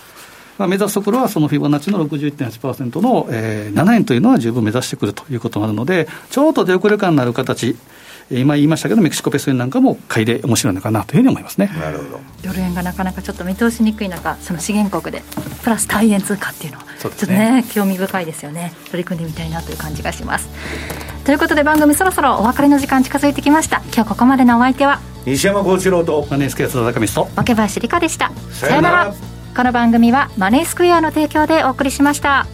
まあ、目指すところはそのフィボナッチの61.8%の、えー、7円というのは十分目指してくるということもあるので、ちょっと出遅れ感のある形、今言いましたけど、メキシコペソ円なんかも買いで面白いのかなというふうに思いますね。なるほど。ドル円がなかなかちょっと見通しにくい中、その資源国でプラス対円通貨っていうのは、ちょっとね、興味深いですよね。取り組んでみたいなという感じがします。ということで番組そろそろお別れの時間近づいてきました。今日ここまでのお相手は西山幸四郎とマネースクエア津田高見と若林理香でした。さよなら。この番組はマネースクエアの提供でお送りしました。